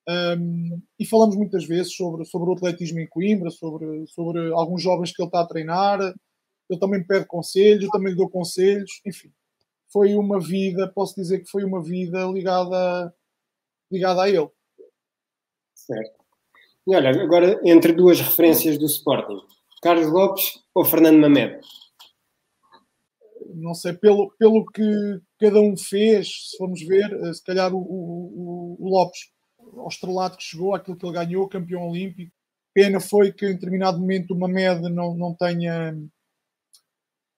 Um, e falamos muitas vezes sobre, sobre o atletismo em Coimbra, sobre, sobre alguns jovens que ele está a treinar. Ele também pede conselhos, eu também lhe dou conselhos. Enfim, foi uma vida, posso dizer que foi uma vida ligada ligada a ele. Certo. E olha, agora entre duas referências do Sporting, Carlos Lopes ou Fernando Mamed? Não sei, pelo, pelo que cada um fez, se formos ver, eh, se calhar o, o, o Lopes, ao estrelato que chegou, aquilo que ele ganhou, campeão olímpico. Pena foi que em determinado momento o Mamed não, não tenha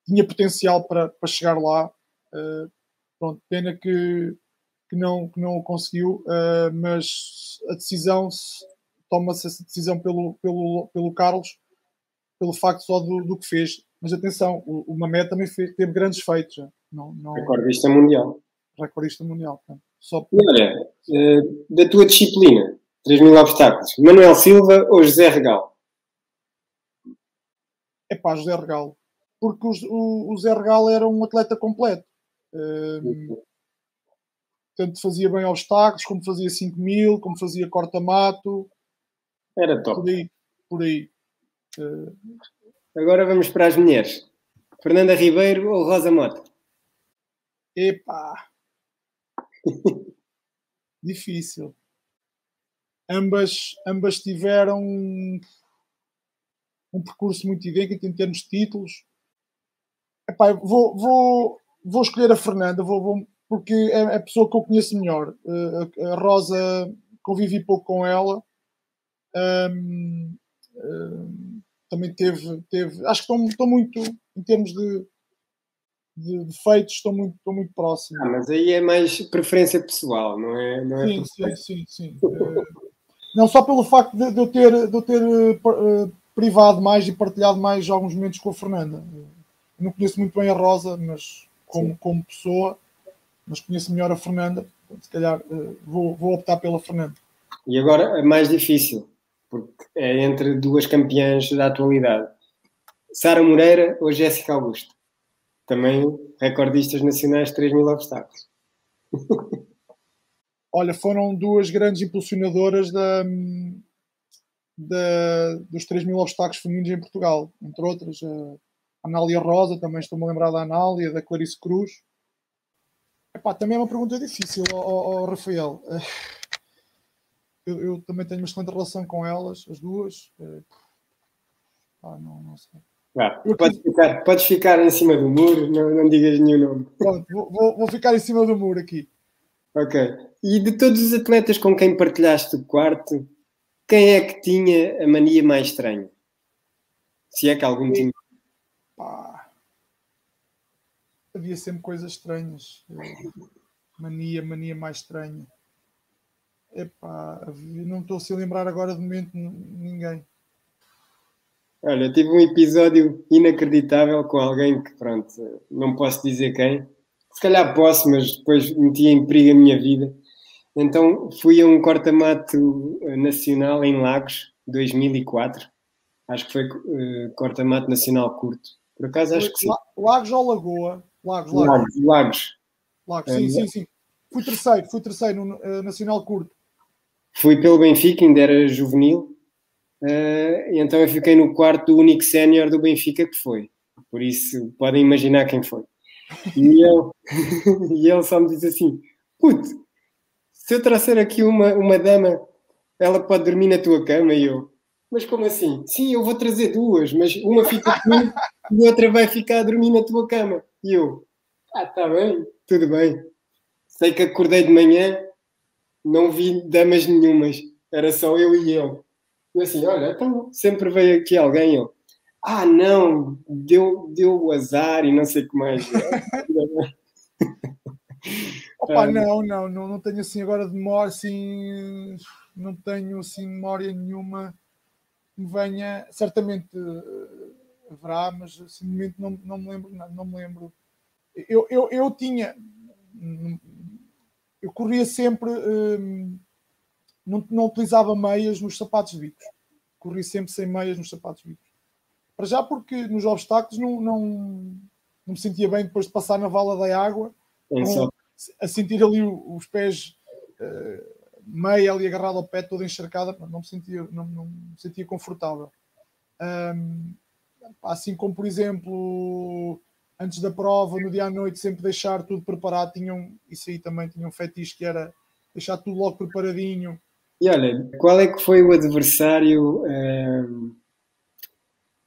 tinha potencial para, para chegar lá. Uh, pronto, pena que que não, que não o conseguiu, uh, mas a decisão toma-se essa decisão pelo, pelo, pelo Carlos, pelo facto só do, do que fez. Mas atenção, o, o Mamed também fez, teve grandes feitos. Não, não... Recordista mundial. Recordista mundial. Só... Olha, uh, da tua disciplina, 3 mil obstáculos, Manuel Silva ou José Regal? É pá, José Regal. Porque o, o, o Zé Regal era um atleta completo. Tanto fazia bem obstáculos, como fazia 5 mil, como fazia corta-mato. Era top. Por aí. Por aí. Uh... Agora vamos para as mulheres. Fernanda Ribeiro ou Rosa Mota? Epá! Difícil. Ambas, ambas tiveram um, um percurso muito idêntico em termos de títulos. Epá, vou, vou, vou escolher a Fernanda, vou, vou, porque é a pessoa que eu conheço melhor. Uh, a Rosa, convivi pouco com ela. Um, um, também teve, teve. Acho que estão, estão muito, em termos de, de, de feitos, estão muito, estão muito próximos. Ah, mas aí é mais preferência pessoal, não é? Não é sim, sim, sim, sim, uh, não só pelo facto de, de eu ter, de eu ter uh, privado mais e partilhado mais alguns momentos com a Fernanda. Eu não conheço muito bem a Rosa, mas como, como pessoa mas conheço melhor a Fernanda, se calhar uh, vou, vou optar pela Fernanda. E agora é mais difícil, porque é entre duas campeãs da atualidade. Sara Moreira ou Jéssica Augusto? Também recordistas nacionais de 3 mil obstáculos. Olha, foram duas grandes impulsionadoras da, da, dos 3 mil obstáculos femininos em Portugal, entre outras a Anália Rosa, também estou-me a lembrar da Anália, da Clarice Cruz, Epá, também é uma pergunta difícil, oh, Rafael. Eu, eu, também tenho uma excelente relação com elas, as duas. Ah, não, não sei. Ah, podes, ficar, podes ficar em cima do muro, não, não digas nenhum nome. Pronto, vou, vou, ficar em cima do muro aqui. Ok. E de todos os atletas com quem partilhaste o quarto, quem é que tinha a mania mais estranha? Se é que algum tinha. Pá havia sempre coisas estranhas. Mania, mania mais estranha. Epá, não estou a lembrar agora de momento ninguém. Olha, tive um episódio inacreditável com alguém que, pronto, não posso dizer quem. Se calhar posso, mas depois metia em perigo a minha vida. Então fui a um corta-mato nacional em Lagos, 2004. Acho que foi uh, corta-mato nacional curto. Por acaso acho que sim. Lagos ou Lagoa? Lagos, Lagos. Lagos. Lagos, sim, sim, sim. Fui terceiro, fui terceiro no uh, Nacional Curto. fui pelo Benfica, ainda era juvenil, uh, e então eu fiquei no quarto do único sénior do Benfica que foi. Por isso podem imaginar quem foi. E ele, e ele só me disse assim: Puto, se eu trouxer aqui uma, uma dama, ela pode dormir na tua cama. E eu, mas como assim? Sim, eu vou trazer duas, mas uma fica comigo e a outra vai ficar a dormir na tua cama. E eu, ah, tá bem, tudo bem. Sei que acordei de manhã, não vi damas nenhumas, era só eu e ele. E assim, olha, então sempre veio aqui alguém. Eu, ah, não, deu, deu o azar e não sei o que mais. Opa, não, não, não, não tenho assim agora de memória, assim, não tenho assim memória nenhuma me venha, certamente uh, haverá, mas assim, no momento não, não me lembro, não, não me lembro. Eu, eu, eu tinha, eu corria sempre, um, não, não utilizava meias nos sapatos bicos, corria sempre sem meias nos sapatos bicos. Para já porque nos obstáculos não, não, não me sentia bem depois de passar na vala da água, com, a sentir ali os pés uh, meia ali agarrado ao pé, toda encharcada, não me sentia, não, não me sentia confortável. Um, assim como, por exemplo, antes da prova, no dia à noite, sempre deixar tudo preparado, tinham, isso aí também tinha um fetiche que era deixar tudo logo preparadinho. E olha, qual é que foi o adversário um,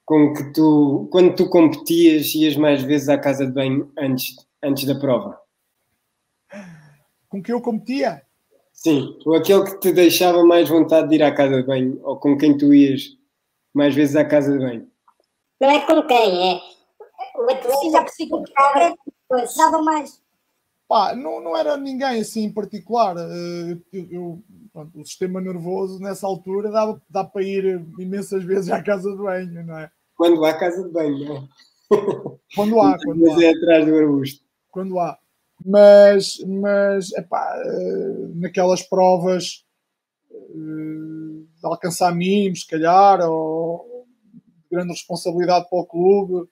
com que tu, quando tu competias, ias mais vezes à casa de banho antes, antes da prova? Com que eu competia? Sim, ou aquele que te deixava mais vontade de ir à casa de banho, ou com quem tu ias mais vezes à casa de banho. Não é com quem, é o atleta que dava mais. Pá, não, não era ninguém assim em particular. Eh, eu, eu pronto, o sistema nervoso nessa altura dá, dá para ir imensas vezes à casa de banho, não é? Quando há casa de banho, não é? Quando há, quando há. é atrás do arbusto. Quando há. Mas, mas epá, eh, naquelas provas eh, de alcançar mínimos, se calhar, ou de grande responsabilidade para o clube,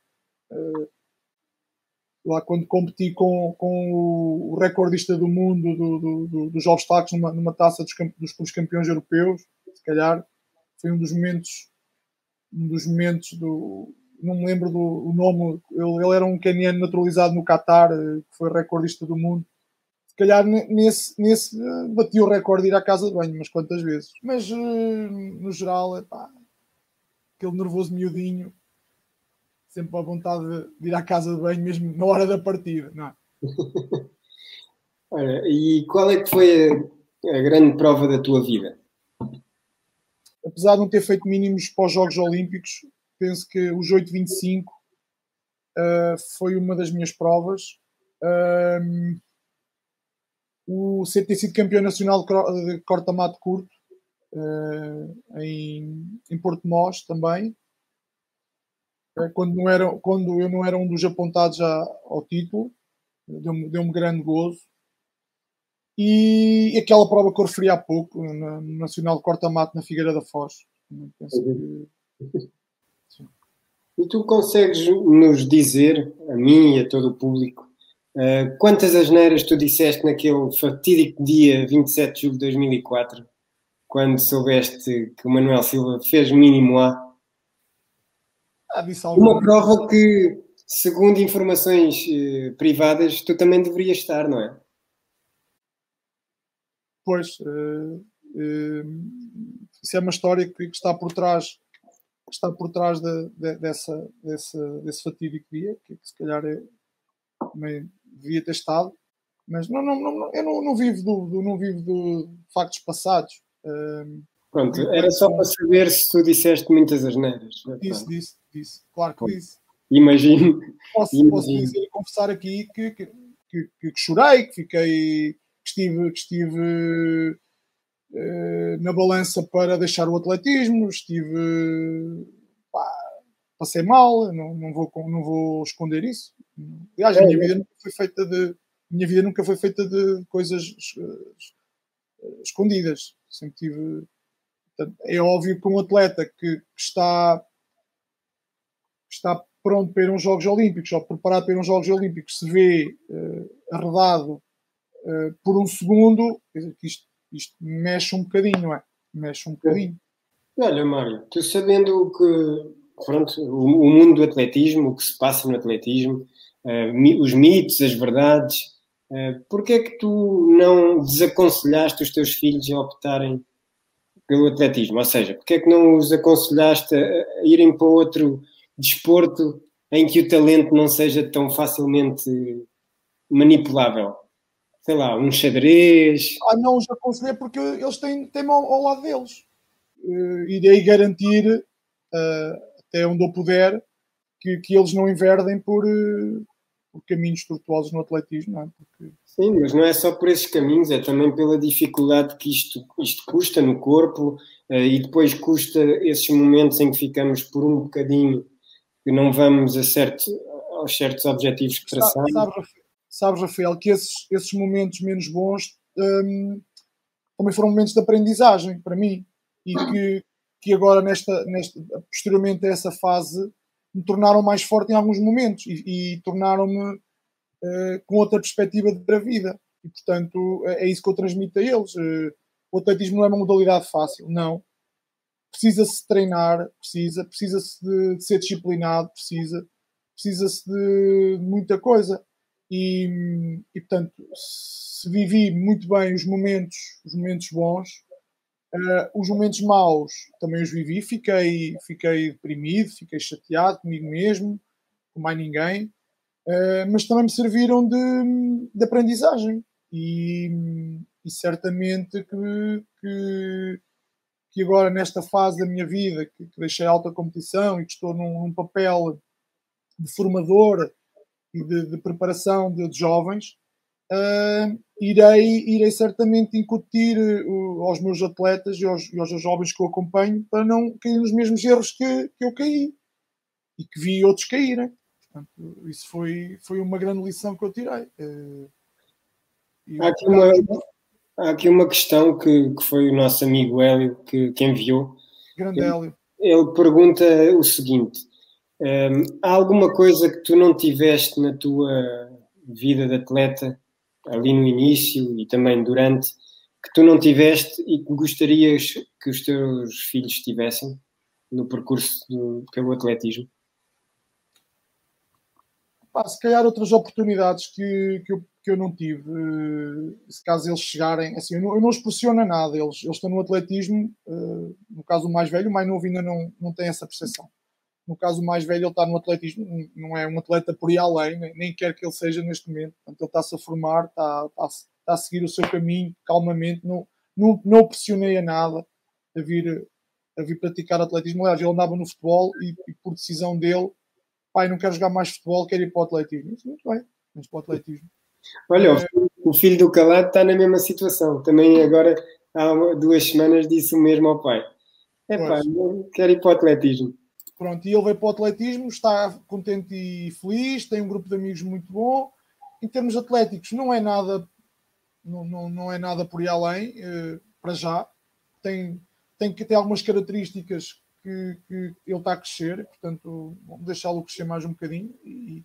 lá quando competi com, com o recordista do mundo do, do, do, dos obstáculos numa, numa taça dos, dos campeões europeus, se calhar foi um dos momentos um dos momentos do não me lembro do nome ele, ele era um caniano naturalizado no Qatar eh, que foi recordista do mundo se calhar nesse, nesse eh, bati o recorde de ir à casa de banho mas quantas vezes mas eh, no geral é pá, aquele nervoso miudinho sempre a vontade de ir à casa de banho mesmo na hora da partida, não é? Olha, e qual é que foi a, a, grande prova da tua vida? Apesar de não ter feito mínimos para os Jogos Olímpicos, penso que os 8.25 uh, eh, foi uma das minhas provas. Um, o ser ter sido campeão nacional de corta-mato curto uh, em, em Porto Mós também quando, não era, quando eu não era um dos apontados ao título, deu-me deu grande gozo. E aquela prova que eu referi há pouco, no Nacional de Corta-Mato, na Figueira da Foz. Que... E tu consegues nos dizer, a mim e a todo o público, uh, quantas asneiras tu disseste naquele fatídico dia 27 de julho de 2004, quando soubeste que o Manuel Silva fez mínimo A? Ah, Uma prova que, segundo informações eh, privadas, tu também deverias estar, não é? Pois, uh, uh, isso é uma história que, que, está por trás está por trás de, de, dessa, dessa, desse fatídico dia, que, que se calhar é, também devia ter estado, mas não, não, não, eu não, não vivo do, do, não vivo de factos passados. Uh, Pronto, era só para saber se tu disseste muitas asneiras. Disse, disse, disse. Claro que disse. Imagino. Posso, Imagino. posso dizer e confessar aqui que, que, que, que, chorei, que fiquei, que estive, que estive na balança para deixar o atletismo, estive. Pá, passei mal, não, não, vou, não vou esconder isso. Aliás, a minha é. vida nunca foi feita de. Minha vida nunca foi feita de coisas escondidas. Sempre tive é óbvio que um atleta que, que está, que está pronto para ir a uns Jogos Olímpicos ou preparado para ir a uns Jogos Olímpicos se vê uh, arredado uh, por um segundo, isto isto mexe um bocadinho, não é? Mexe um bocadinho. Olha, Mário, tu sabendo que pronto, o, o mundo do atletismo, o que se passa no atletismo, uh, os mitos, as verdades, uh, porquê é que tu não desaconselhaste os teus filhos a optarem pelo atletismo? Ou seja, porquê é que não os aconselhaste a, a irem para outro desporto em que o talento não seja tão facilmente manipulável? Sei lá, um xadrez. Ah, não os aconselhei porque eles têm, têm ao, ao lado deles. Uh, irei garantir, uh, até onde eu puder, que, que eles não enverdem por, uh, por caminhos tortuosos no atletismo. Não é? Porque... Sim, mas não é só por esses caminhos, é também pela dificuldade que isto, isto custa no corpo e depois custa esses momentos em que ficamos por um bocadinho que não vamos a certo, aos certos objetivos que traçamos. Sabe, sabes, Rafael, que esses, esses momentos menos bons um, também foram momentos de aprendizagem para mim e que, que agora, nesta, nesta, posteriormente a essa fase, me tornaram mais forte em alguns momentos e, e tornaram-me uh, com outra perspectiva da vida. E, portanto, é, é isso que eu transmito a eles. Uh, o atletismo não é uma modalidade fácil, não precisa-se treinar, precisa, precisa-se de, de, ser disciplinado, precisa, precisa-se de muita coisa. E, e, portanto, se vivi muito bem os momentos, os momentos bons, uh, os momentos maus também os vivi, fiquei, fiquei deprimido, fiquei chateado comigo mesmo, com mais ninguém, uh, mas também me serviram de, de aprendizagem. E, e certamente que, que que agora nesta fase da minha vida, que, que deixei alta competição e que estou num, num papel de formador e de, de preparação de, de jovens, uh, irei, irei certamente incutir uh, aos meus atletas e aos, e aos, jovens que eu acompanho para não cair nos mesmos erros que, que eu caí e que vi outros caírem. Portanto, isso foi, foi uma grande lição que eu tirei. Uh, Há aqui uma, Há aqui uma questão que, que foi o nosso amigo Hélio que, que enviou. Grande Hélio. Ele pergunta o seguinte: um, há alguma coisa que tu não tiveste na tua vida de atleta, ali no início e também durante, que tu não tiveste e que gostarias que os teus filhos tivessem no percurso do, pelo atletismo? Pá, se calhar outras oportunidades que, que eu que eu não tive, uh, se caso eles chegarem, assim, eu não, eu não os pressiono a nada, eles, eles estão no atletismo, uh, no caso o mais velho, o mais novo ainda não, não tem essa percepção. No caso o mais velho, ele está no atletismo, não é um atleta por ir além, nem, quer que ele seja neste momento, portanto ele está-se a formar, está, está, está, a seguir o seu caminho calmamente, não, não, não o pressionei a nada a vir, a vir praticar atletismo. Aliás, ele andava no futebol e, e por decisão dele, pai, não quero jogar mais futebol, quero ir para o atletismo. Muito bem, vamos para o atletismo. Olha, o filho do calado está na mesma situação. Também agora, há duas semanas, disse o mesmo ao pai. É pá, quero ir para o atletismo. Pronto, e ele veio para o atletismo, está contente e feliz, tem um grupo de amigos muito bom. Em termos atléticos, não é nada, não, não, não é nada por ir além, eh, para já. Tem, tem que ter algumas características que, que ele está a crescer, portanto, vamos deixá-lo crescer mais um bocadinho e,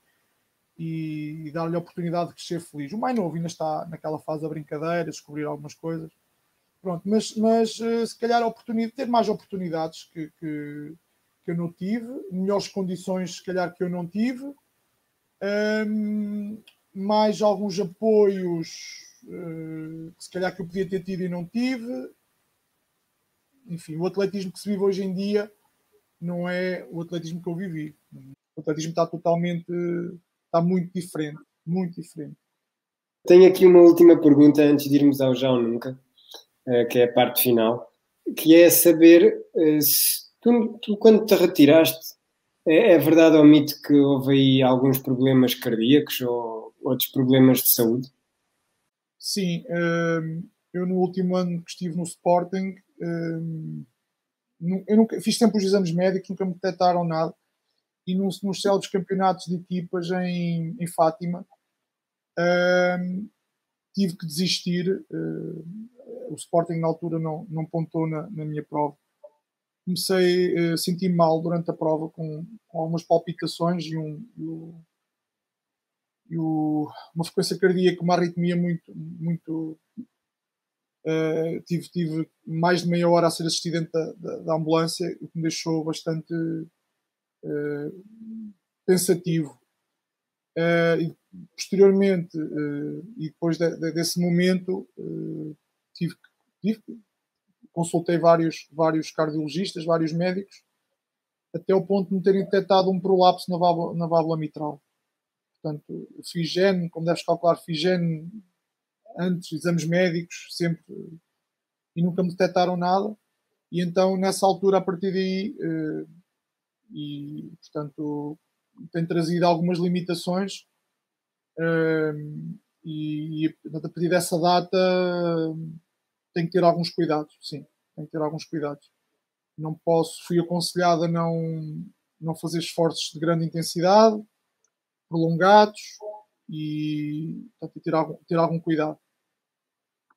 e, dar-lhe a oportunidade de crescer feliz. O mais novo ainda está naquela fase da brincadeira, descobrir algumas coisas. Pronto, mas, mas eh, se calhar oportunidade, ter mais oportunidades que, que, que eu não tive, melhores condições, se calhar, que eu não tive, um, mais alguns apoios uh, que se calhar que eu podia ter tido e não tive. Enfim, o atletismo que se vive hoje em dia não é o atletismo que eu vivi. O atletismo está totalmente está muito diferente, muito diferente. Tenho aqui uma última pergunta antes de irmos ao Já ou Nunca, eh, que é a parte final, que é saber eh, se tu, tu quando te retiraste, é, é, verdade ou mito que houve aí alguns problemas cardíacos ou outros problemas de saúde? Sim, ehm, eu no último ano que estive no Sporting, ehm, eu nunca, fiz sempre os exames médicos, nunca me detectaram nada e nos, nos célebres campeonatos de equipas em, em Fátima uh, tive que desistir. Uh, o Sporting na altura não, não pontou na, na minha prova. Comecei a uh, sentir mal durante a prova com, com algumas palpitações e, um, e, o, e o, uma frequência cardíaca, uma arritmia muito, muito, Uh, tive, tive mais de meia hora a ser assistido da, da, da ambulância, o que me deixou bastante uh, pensativo. Uh, e posteriormente, e depois de, de, desse momento, tive, tive, consultei vários, vários cardiologistas, vários médicos, até o ponto de me terem detectado um prolapso na válvula, na válvula mitral. Portanto, fiz gene, como deves calcular, fiz gene antes, exames médicos, sempre, e nunca me detectaram nada. E então, nessa altura, a partir daí, eh, e portanto, tem trazido algumas limitações. Eh, e, e a partir dessa data, tem que ter alguns cuidados, sim, tem que ter alguns cuidados. Não posso, fui aconselhado a não, não fazer esforços de grande intensidade, prolongados e portanto, ter, algum, ter algum cuidado.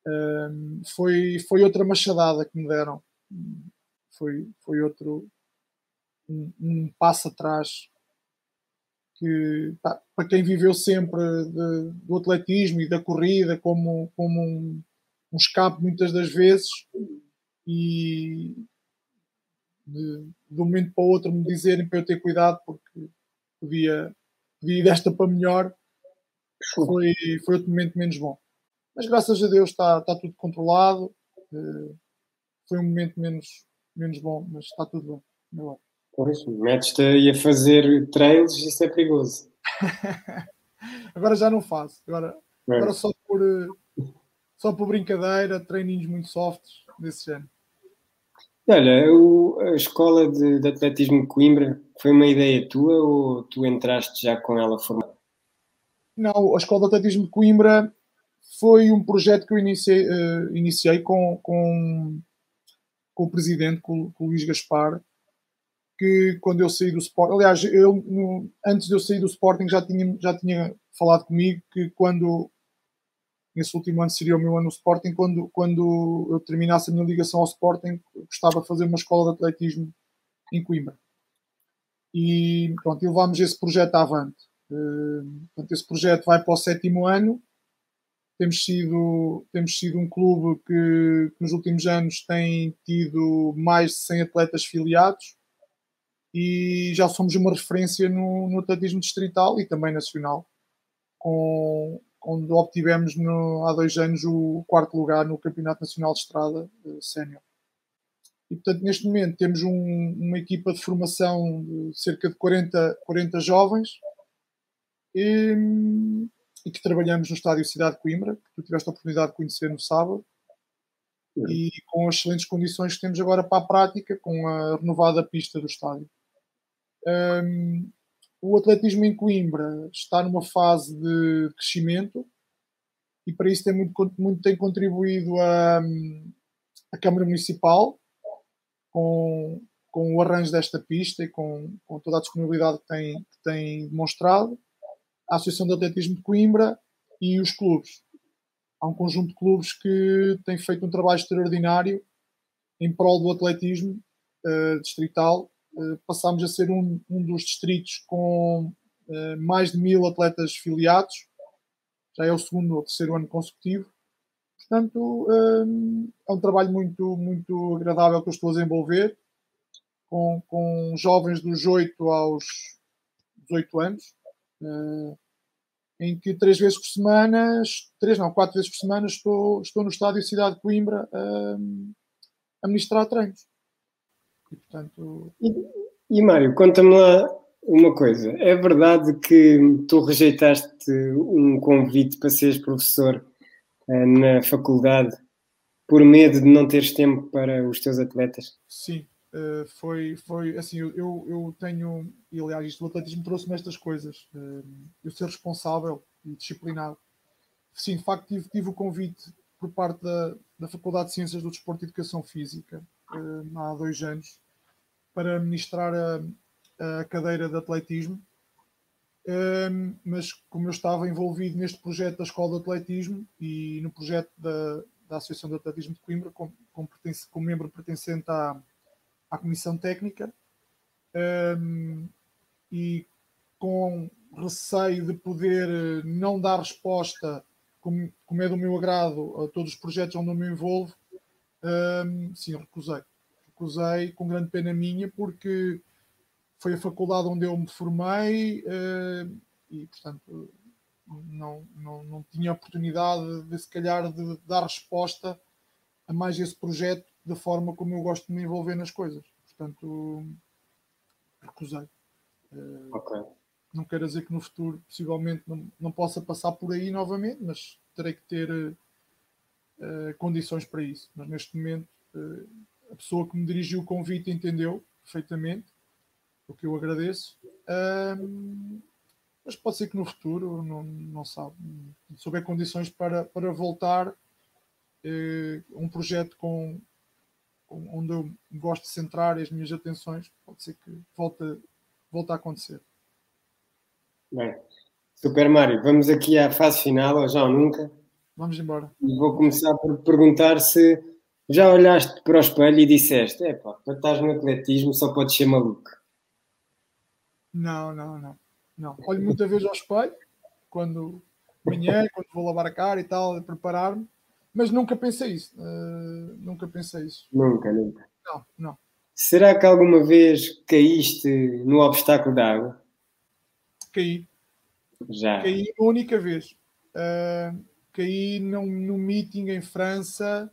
Um, foi, foi outra machadada que me deram. Foi, foi outro um, um passo atrás que pá, para quem viveu sempre de, do atletismo e da corrida como, como um, um escape muitas das vezes e de, de um momento para o outro me dizerem para eu ter cuidado porque podia, podia ir desta para melhor foi, foi outro momento menos bom. Mas graças a Deus está, está tudo controlado. Uh, foi um momento menos, menos bom, mas está tudo bem. Pois, metes-te aí a fazer trails, isso é perigoso. agora já não faço. Agora, é. agora só por, só por brincadeira, treininhos muito softs desse género. Olha, a escola de, de, atletismo de Coimbra foi uma ideia tua ou tu entraste já com ela formada? Não, a escola de atletismo de Coimbra foi um projeto que eu iniciei, uh, iniciei com, com, com, o presidente, com, com, o Luís Gaspar, que quando eu saí do Sporting, aliás, eu, no, antes de eu sair do Sporting já tinha, já tinha falado comigo que quando esse último ano seria o meu ano no Sporting, quando, quando eu terminasse a minha ligação ao Sporting, gostava de fazer uma escola de atletismo em Coimbra. E pronto, levámos esse projeto avante. Uh, portanto, esse projeto vai para o sétimo ano temos sido, temos sido um clube que, que, nos últimos anos tem tido mais de 100 atletas filiados e já somos uma referência no, no atletismo distrital e também nacional, com, onde obtivemos no, há dois anos o quarto lugar no Campeonato Nacional de Estrada uh, Sénior. E, portanto, neste momento temos um, uma equipa de formação de cerca de 40, 40 jovens e, e que trabalhamos no estádio Cidade de Coimbra, que tu tiveste a oportunidade de conhecer no sábado, e com as excelentes condições que temos agora para a prática, com a renovada pista do estádio. Um, o atletismo em Coimbra está numa fase de crescimento e para isso tem muito, muito tem contribuído a, a Câmara Municipal com, com o arranjo desta pista e com, com toda a disponibilidade que tem, que tem demonstrado a Associação de Atletismo de Coimbra e os clubes. Há um conjunto de clubes que têm feito um trabalho extraordinário em prol do atletismo uh, distrital. Uh, passámos a ser um, um dos distritos com uh, mais de mil atletas filiados. Já é o segundo ou terceiro ano consecutivo. Portanto, é um trabalho muito, muito agradável que eu estou a desenvolver com, com jovens dos 8 aos 18 anos uh, em que três vezes por semana, três não, quatro vezes por semana estou, estou no estádio Cidade de Coimbra uh, a ministrar treinos. E, portanto... e, e Mário, conta-me lá uma coisa. É verdade que tu rejeitaste um convite para seres professor uh, na faculdade por medo de não teres tempo para os teus atletas? Sim, Uh, foi, foi assim, eu, eu tenho, e aliás, isto do atletismo trouxe-me estas coisas, uh, eu ser responsável e disciplinado. Sim, de facto, tive, tive o convite por parte da, da Faculdade de Ciências do Desporto e Educação Física, uh, há dois anos, para ministrar a, a cadeira de atletismo. mas como eu estava envolvido neste projeto da Escola de Atletismo e no projeto da, da Associação de Atletismo de Coimbra, como, pertence, membro pertencente à, à comissão técnica um, e com receio de poder eh, não dar resposta como, como é do meu agrado, a todos os projetos onde eu me envolvo, hum, sim, recusei. Recusei com grande pena minha, porque foi a faculdade onde eu me formei hum, e, portanto, não, não, não tinha oportunidade de, se calhar, de dar resposta a mais esse projeto da forma como eu gosto de me envolver nas coisas. Portanto, recusei. Uh. Não quero dizer que no futuro possivelmente não, não possa passar por aí novamente, mas terei que ter uh, condições para isso. Mas neste momento uh, a pessoa que me dirigiu o convite entendeu perfeitamente, o que eu agradeço. mas pode ser que no futuro, não, não sabe, se houver condições para, para voltar uh, um projeto com, com, onde eu gosto de centrar as minhas atenções, pode ser que volte, volte a acontecer. Bem, Super Mario, vamos aqui à fase final, ou já ou nunca. Vamos embora. Vou começar por perguntar se já olhaste para o espelho e disseste: é pá, para estás no atletismo só podes ser maluco. Não, não, não. não. Olho muitas vezes ao espelho, quando manhã, quando vou lavar a cara e tal, preparar-me, mas nunca pensei isso. Uh, nunca pensei isso. Nunca, nunca. Não, não. Será que alguma vez caíste no obstáculo da água? caí. Já. Caí uma única vez. Uh, caí num, num meeting em França.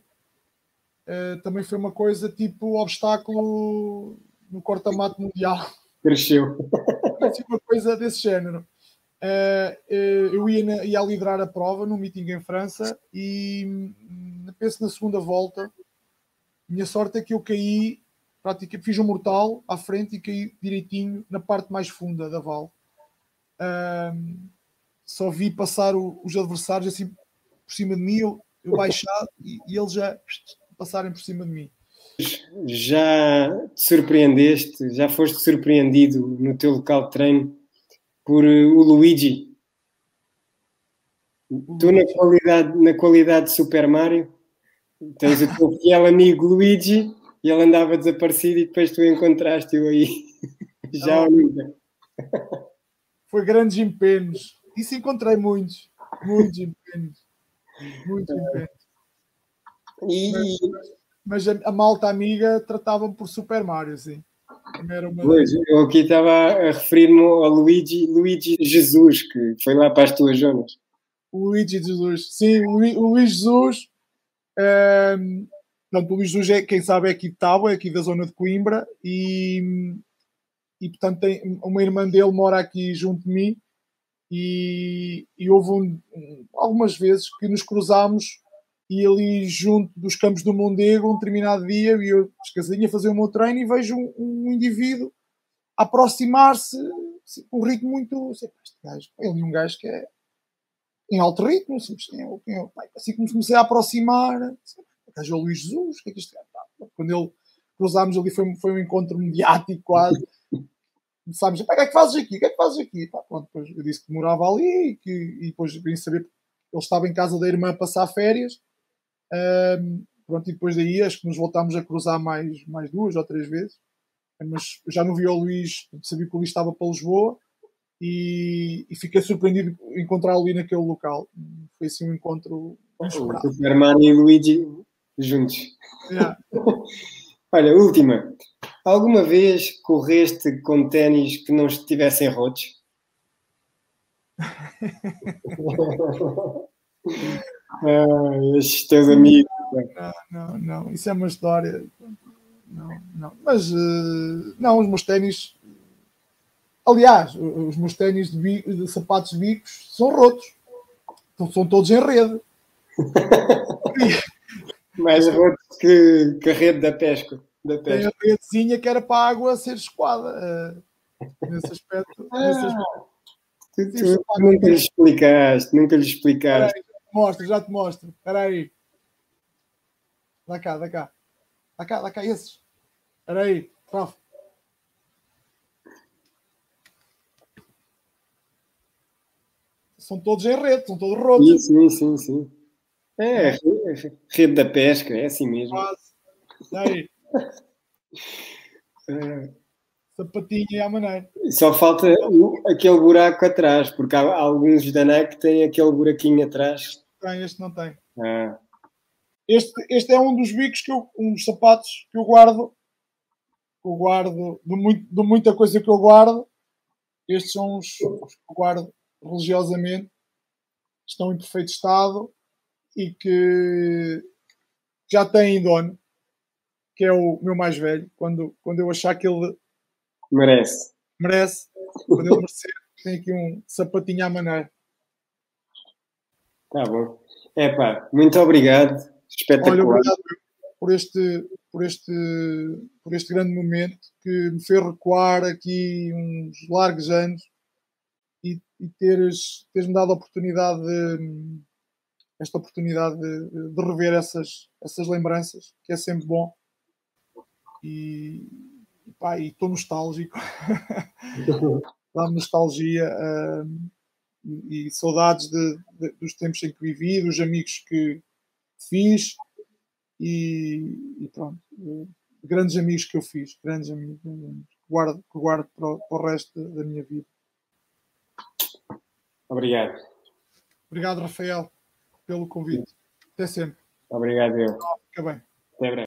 Uh, também foi uma coisa tipo obstáculo no corta-mato mundial. Cresceu. uma coisa desse género. Uh, eu ia, na, ia liderar a prova no meeting em França e hum, penso na segunda volta. Minha sorte é que eu caí, praticamente fiz um mortal à frente e caí direitinho na parte mais funda da val só vi passar o, os adversários assim por cima de mim, eu, eu baixar e, e, eles já passarem por cima de mim. Já te surpreendeste, já foste surpreendido no teu local de treino por uh, o Luigi? O tu, Luigi. Na, qualidade, na qualidade de Super Mario, tens o teu fiel amigo Luigi e ele andava desaparecido e depois tu encontraste-o aí. já nunca foi grandes empenhos. Isso encontrei muitos, muitos empenhos. Muitos empenhos. E... Mas, mas a, malta amiga tratava-me por Super Mario, sim. Uma... Pois, eu aqui estava a referir-me ao Luigi, Luigi Jesus, que foi lá para as tuas zonas. O Luigi Jesus, sim, o, o Luís Jesus. Um, portanto, o Luís Jesus é, quem sabe, é aqui de Tábua, é aqui da zona de Coimbra, e e portanto tem, uma irmã dele mora aqui junto de mim e, e houve um, algumas vezes que nos cruzámos e ali junto dos campos do Mondego, um determinado dia, e eu descasadinho a fazer o meu treino e vejo um, um indivíduo aproximar-se assim, com um ritmo muito. Assim, este gajo, ele é um gajo que é em alto ritmo, assim, assim como comecei a aproximar, assim, o gajo é o Luís Jesus, o que é que este gajo está? Quando ele cruzámos ali foi, foi um encontro mediático quase começámos, o que é que fazes aqui? O que é que fazes aqui? Pá, pronto, depois eu disse que morava ali e, que, e depois vim saber que ele estava em casa da irmã a passar férias. Um, pronto, e depois daí acho que nos voltámos a cruzar mais, mais duas ou três vezes. Mas já não vi o Luís, sabia que o Luís estava para Lisboa e, e fiquei surpreendido de encontrá-lo ali naquele local. Foi assim um encontro Mario e Luigi juntos. Yeah. Olha, última. Alguma vez correste com ténis que não estivessem rotos? ah, estes teus amigos. Não, não, não. Isso é uma história. Não, não. Mas uh, não, os meus ténis. Aliás, os meus ténis de, bico, de sapatos de bicos são rotos. Então, são todos em rede. Mais rotos que, que a rede da pesca tem a redezinha que era para a água ser escoada. Uh, nesse aspecto. Ah, nesse aspecto. Tu, tu, tu nunca lhe explicaste, nunca lhe explicaste. Aí, já te mostro, já te mostro. Espera aí. Dá cá, dá cá. Dá cá, dá cá esses. Espera aí, Rafa. São todos em rede, são todos rotos. Sim, sim, sim. É, é, rede da pesca, é assim mesmo. Quase. Aí. É. Sapatinho à maneira. Só falta aquele buraco atrás, porque há alguns da Nike que têm aquele buraquinho atrás. tem, este não tem. Ah, Este, este é um dos bicos que eu, um dos sapatos que eu guardo. que Eu guardo de, muito, de muita coisa que eu guardo. Estes são os, os que eu guardo religiosamente. Estão em perfeito estado e que já têm dono, que é o meu mais velho. Quando, quando eu achar que ele merece. merece, quando ele merecer, tem aqui um sapatinho à maneira. Tá bom. Epá, muito obrigado. Olha, Espetacular. obrigado por este, por este, por este grande momento que me fez recuar aqui uns largos anos e, e teres, teres me dado a oportunidade de, esta oportunidade de, de rever essas, essas lembranças, que é sempre bom. E pá, estou nostálgico. Dá-me nostalgia hum, e, e saudades de- de- dos tempos em que vivi, dos amigos que fiz e, e pronto. eh, Grandes amigos que eu fiz, grandes amigos, grandes amigos, que guardo, que guardo para, o- para o resto da- da minha vida. Obrigado. Obrigado, Rafael, pelo convite. Até sempre. Obrigado eu. Fica bem. Até breve.